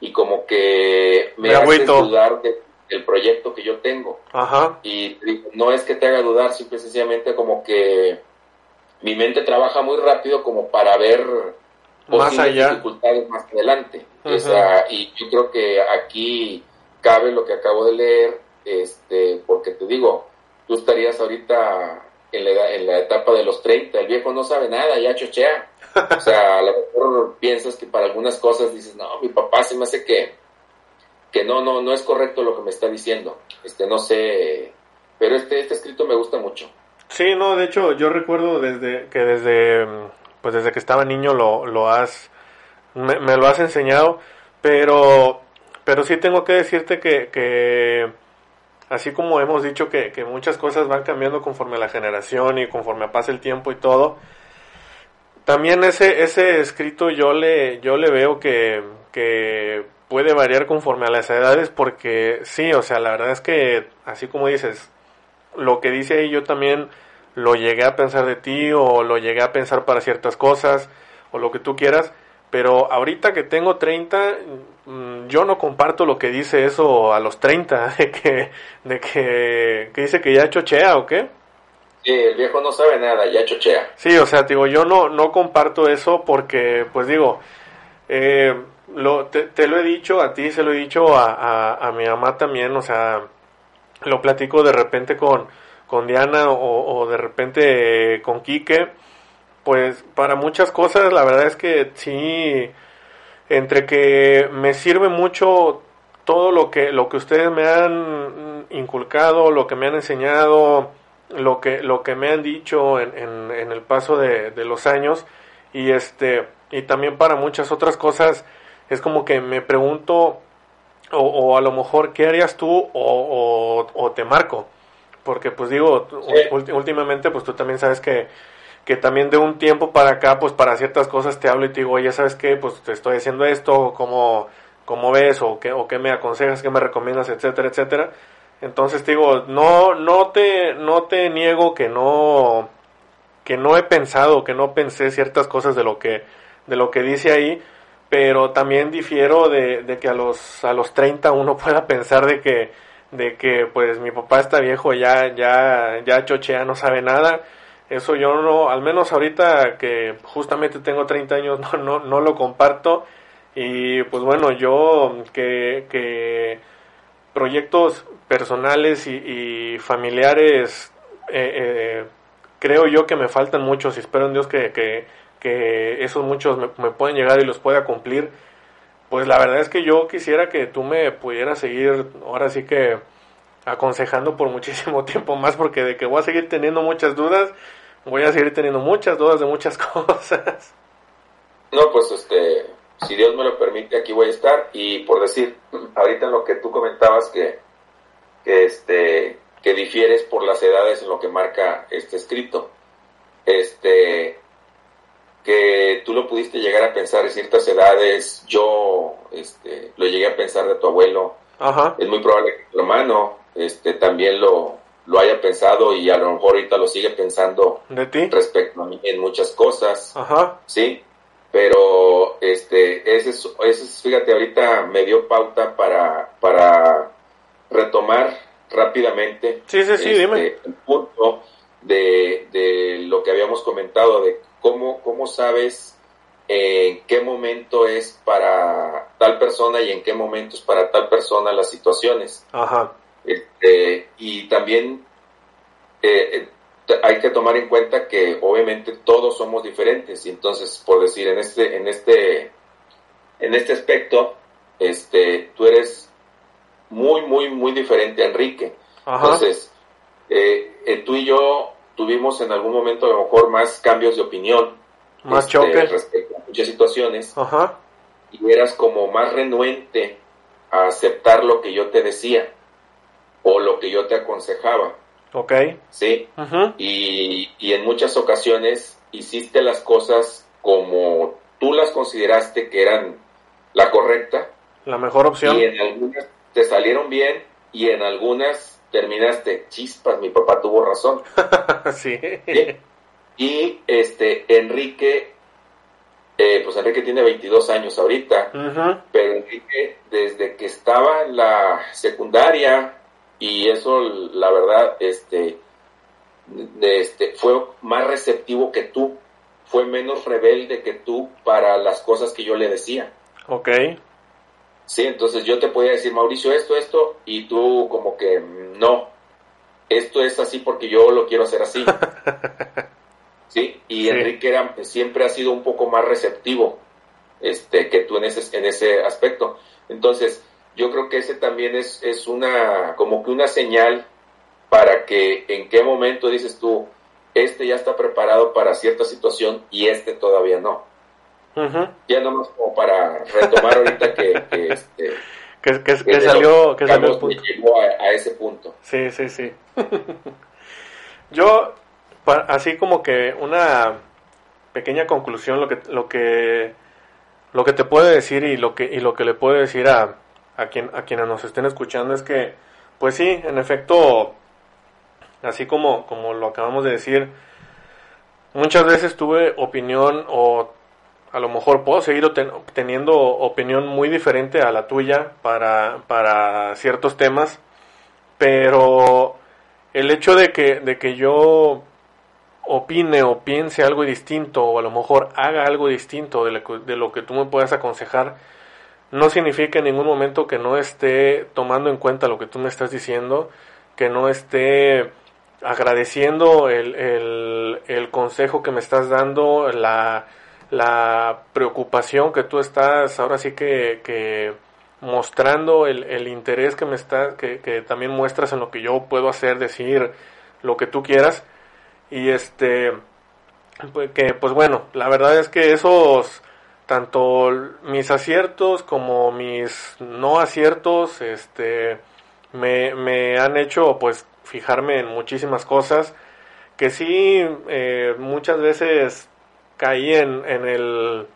S2: y como que me,
S1: Me
S2: haces dudar de- del proyecto que yo tengo.
S1: Ajá.
S2: Y no es que te haga dudar, simple y sencillamente como que mi mente trabaja muy rápido como para ver
S1: Más allá.
S2: dificultades más adelante. Y yo creo que aquí cabe lo que acabo de leer, este, porque te digo, tú estarías ahorita en la, en la etapa de los 30, el viejo no sabe nada, ya chochea. O sea, a lo mejor piensas que para algunas cosas dices, no, mi papá se me hace que, que no, no, no es correcto lo que me está diciendo. Este, no sé, pero este, este escrito me gusta mucho.
S1: Sí, no, de hecho yo recuerdo desde que desde pues desde que estaba niño lo, lo has me, me lo has enseñado, pero pero sí tengo que decirte que, que así como hemos dicho que, que muchas cosas van cambiando conforme la generación y conforme pasa el tiempo y todo, también ese ese escrito yo le yo le veo que que puede variar conforme a las edades porque sí, o sea, la verdad es que así como dices, lo que dice ahí yo también lo llegué a pensar de ti o lo llegué a pensar para ciertas cosas o lo que tú quieras, pero ahorita que tengo 30, mm, yo no comparto lo que dice eso a los 30, de que, de que, que dice que ya chochea o qué.
S2: Sí, el viejo no sabe nada, ya chochea.
S1: Sí, o sea, digo, yo no, no comparto eso porque, pues digo, eh, lo, te, lo he dicho, a ti se lo he dicho, a, a, mi mamá también, o sea, lo platico de repente con, con Diana o, o de repente con Quique pues para muchas cosas la verdad es que sí, entre que me sirve mucho todo lo que, lo que ustedes me han inculcado, lo que me han enseñado, lo que, lo que me han dicho en, en, el paso de, de, los años. Y este y también para muchas otras cosas es como que me pregunto o, o a lo mejor qué harías tú o, o, o te marco. Porque pues digo últimamente pues tú también sabes que que también de un tiempo para acá, pues para ciertas cosas te hablo y te digo, oye, ¿sabes qué? Pues te estoy haciendo esto, ¿cómo, cómo ves? O qué, o qué me aconsejas, qué me recomiendas, etcétera, etcétera. Entonces te digo, no, no te, no te niego que no, que no he pensado, que no pensé ciertas cosas de lo que, de lo que dice ahí, pero también difiero de, de que a los, a los 30 uno pueda pensar de que, de que pues mi papá está viejo, ya, ya, ya chochea, no sabe nada eso yo no, al menos ahorita que justamente tengo 30 años, no, no, no lo comparto. Y pues bueno, yo que, que proyectos personales y, familiares, eh, eh, creo yo que me faltan muchos y espero en Dios que, que, que esos muchos me, me pueden llegar y los pueda cumplir. Pues la verdad es que yo quisiera que tú me pudieras seguir, ahora sí que aconsejando por muchísimo tiempo más, porque de que voy a seguir teniendo muchas dudas, voy a seguir teniendo muchas dudas de muchas cosas.
S2: No, pues este, si Dios me lo permite, aquí voy a estar. Y por decir, ahorita en lo que tú comentabas que, que este, que difieres por las edades en lo que marca este escrito, este, que tú lo pudiste llegar a pensar en ciertas edades, yo, este, lo llegué a pensar de tu abuelo. Ajá. Es muy probable que tu hermano, este, también lo, lo haya pensado y a lo mejor ahorita lo sigue pensando
S1: ¿De ti?
S2: respecto a mí en muchas cosas. Ajá. Sí, pero este, ese es, ese fíjate, ahorita me dio pauta para, para retomar rápidamente
S1: sí, sí, sí,
S2: este,
S1: dime.
S2: el punto de, de, lo que habíamos comentado, de cómo, cómo sabes en qué momento es para tal persona y en qué momento es para tal persona las situaciones. Ajá. Este, y también eh, eh, hay que tomar en cuenta que obviamente todos somos diferentes. Y entonces por decir en este en este en este aspecto este tú eres muy muy muy diferente a Enrique entonces eh, tú y yo tuvimos en algún momento a lo mejor más cambios de opinión
S1: más este,
S2: respecto a muchas situaciones. Y eras como más renuente a aceptar lo que yo te decía o lo que yo te aconsejaba.
S1: Ok.
S2: Sí. y, y en muchas ocasiones hiciste las cosas como tú las consideraste que eran la correcta.
S1: La mejor opción.
S2: Y en algunas te salieron bien y en algunas terminaste, chispas, mi papá tuvo razón.
S1: sí.
S2: Y este, Enrique, eh, pues Enrique tiene 22 años ahorita, pero Enrique desde que estaba en la secundaria, y eso la verdad este, este fue más receptivo que tú fue menos rebelde que tú para las cosas que yo le decía.
S1: Ok.
S2: Sí entonces yo te podía decir Mauricio esto esto y tú como que no esto es así porque yo lo quiero hacer así sí y Enrique era, siempre ha sido un poco más receptivo este que tú en ese en ese aspecto. Entonces yo creo que ese también es, es una, como que una señal para que en qué momento dices tú, este ya está preparado para cierta situación y este todavía no. Ya nomás como para retomar ahorita que, este,
S1: que, que, salió, que salió
S2: llegó a, ese punto.
S1: Sí, sí, sí. Yo, así como que una pequeña conclusión, lo que, lo que, lo que te puedo decir y lo que, y lo que le puedo decir a, a, quien, a quienes nos estén escuchando es que, pues sí, en efecto, así como, como lo acabamos de decir, muchas veces tuve opinión o a lo mejor puedo seguir teniendo opinión muy diferente a la tuya para, para ciertos temas, pero el hecho de que, de que yo opine o piense algo distinto o a lo mejor haga algo distinto de lo, de lo que tú me puedas aconsejar, no significa en ningún momento que no esté tomando en cuenta lo que tú me estás diciendo, que no esté agradeciendo el, el, consejo que me estás dando, la, la, preocupación que tú estás ahora sí que, que mostrando, el, el, interés que me está, que, que también muestras en lo que yo puedo hacer, decir lo que tú quieras. Y este, pues que pues bueno, la verdad es que esos, tanto mis aciertos como mis no aciertos, este, me, me han hecho pues fijarme en muchísimas cosas que sí eh, muchas veces caí en, en el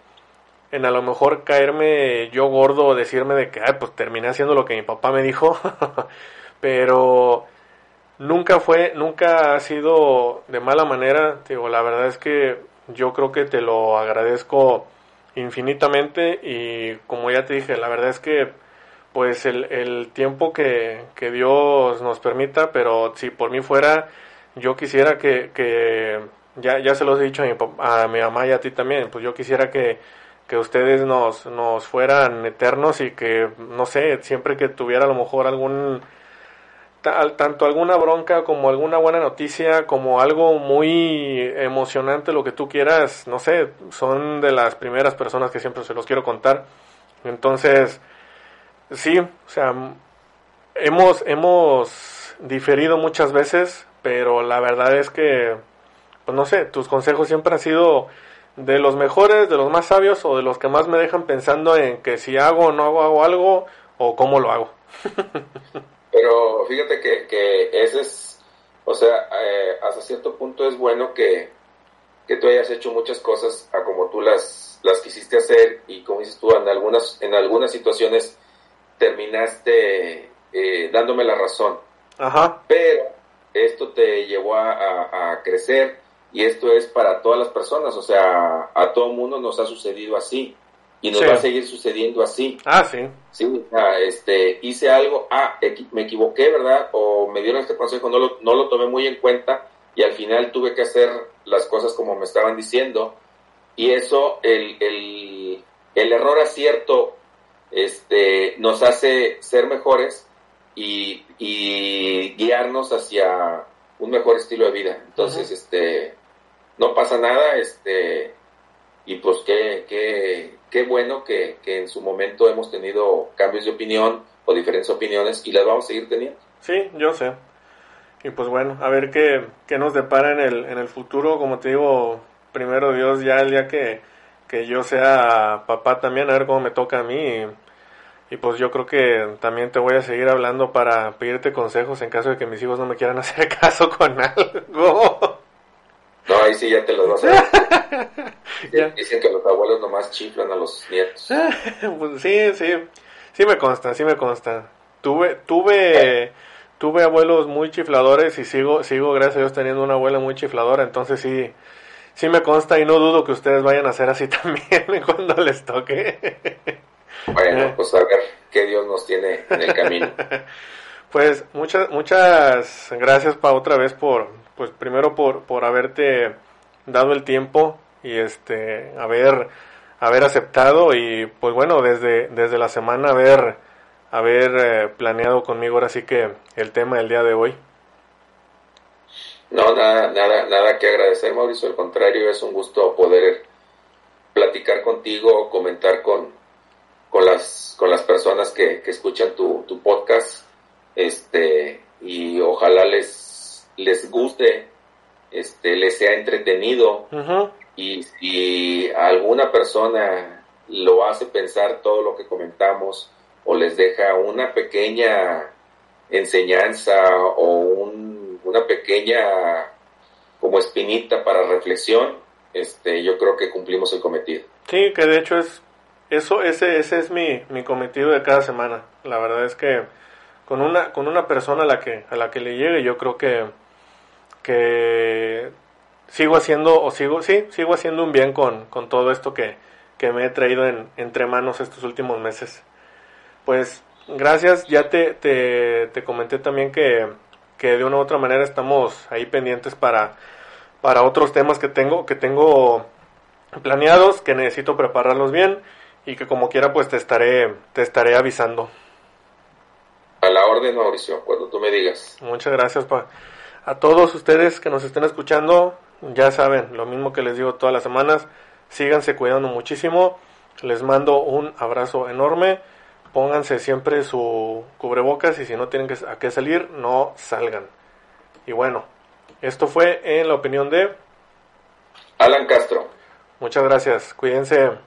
S1: en a lo mejor caerme yo gordo o decirme de que Ay, pues terminé haciendo lo que mi papá me dijo pero nunca fue nunca ha sido de mala manera. Digo la verdad es que yo creo que te lo agradezco infinitamente y como ya te dije la verdad es que pues el, el tiempo que, que, Dios nos permita, pero si por mí fuera, yo quisiera que, que ya, ya se los he dicho a mi, a mi mamá y a ti también, pues yo quisiera que, que ustedes nos, nos fueran eternos y que, no sé, siempre que tuviera a lo mejor algún, tanto alguna bronca como alguna buena noticia, como algo muy emocionante, lo que tú quieras, no sé, son de las primeras personas que siempre se los quiero contar. Entonces, Sí, o sea, hemos, hemos diferido muchas veces, pero la verdad es que, pues no sé, tus consejos siempre han sido de los mejores, de los más sabios o de los que más me dejan pensando en que si hago o no hago, hago algo o cómo lo hago.
S2: pero fíjate que, que ese es, o sea, eh, hasta cierto punto es bueno que, que tú hayas hecho muchas cosas a como tú las, las quisiste hacer y como dices tú, en algunas, en algunas situaciones terminaste eh, dándome la razón.
S1: Ajá.
S2: Pero esto te llevó a, crecer y esto es para todas las personas, o sea, a todo mundo nos ha sucedido así y nos va a seguir sucediendo así.
S1: Ah, sí.
S2: Sí, este, hice algo, ah, me equivoqué, ¿verdad? O me dieron este consejo, no lo, no lo tomé muy en cuenta y al final tuve que hacer las cosas como me estaban diciendo y eso, el, el, el error acierto este, nos hace ser mejores y, guiarnos hacia un mejor estilo de vida. Entonces, este, no pasa nada, este, y pues qué, qué, qué bueno que, en su momento hemos tenido cambios de opinión o diferentes opiniones y las vamos a seguir teniendo.
S1: Sí, yo sé. Y pues bueno, a ver qué, qué nos depara en el, en el futuro, como te digo, primero Dios, ya el día que, que yo sea papá también, a ver cómo me toca a mí. Y, pues yo creo que también te voy a seguir hablando para pedirte consejos en caso de que mis hijos no me quieran hacer caso con algo.
S2: Ahí sí ya te los vas a Dicen que los abuelos nomás chiflan a los nietos.
S1: pues sí, sí. Sí me consta, sí me consta. Tuve, tuve, tuve abuelos muy chifladores y sigo, sigo, gracias a Dios, teniendo una abuela muy chifladora. Entonces sí, sí me consta y no dudo que ustedes vayan a hacer así también cuando les toque.
S2: Bueno, pues a ver qué Dios nos tiene en el camino.
S1: pues muchas muchas gracias pa otra vez por pues primero por por haberte dado el tiempo y este haber haber aceptado y pues bueno desde desde la semana haber haber eh, planeado conmigo ahora sí que el tema del día de hoy.
S2: No, nada, nada, nada que agradecer, Mauricio. Al contrario, es un gusto poder platicar contigo, comentar con, con las, con las personas que, que escuchan tu, tu, podcast. Este, y ojalá les, les guste, este, les sea entretenido. Y si alguna persona lo hace pensar todo lo que comentamos o les deja una pequeña enseñanza o un, una pequeña como espinita para reflexión, este, yo creo que cumplimos el cometido.
S1: Sí, que de hecho es eso, ese, ese es mi, mi cometido de cada semana. La verdad es que con una, con una persona a la que, a la que le llegue, yo creo que, que sigo haciendo, o sigo, sí, sigo haciendo un bien con, con todo esto que, que me he traído en, entre manos estos últimos meses. Pues gracias, ya te, te, te comenté también que, que de una u otra manera estamos ahí pendientes para, para otros temas que tengo, que tengo planeados, que necesito prepararlos bien y que como quiera pues te estaré, te estaré avisando.
S2: A la orden, Mauricio, cuando tú me digas.
S1: Muchas gracias pa a todos ustedes que nos estén escuchando. Ya saben, lo mismo que les digo todas las semanas, síganse cuidando muchísimo. Les mando un abrazo enorme. Pónganse siempre su cubrebocas y si no tienen que, a qué salir, no salgan. Y bueno, esto fue en la opinión de
S2: Alan Castro.
S1: Muchas gracias. Cuídense.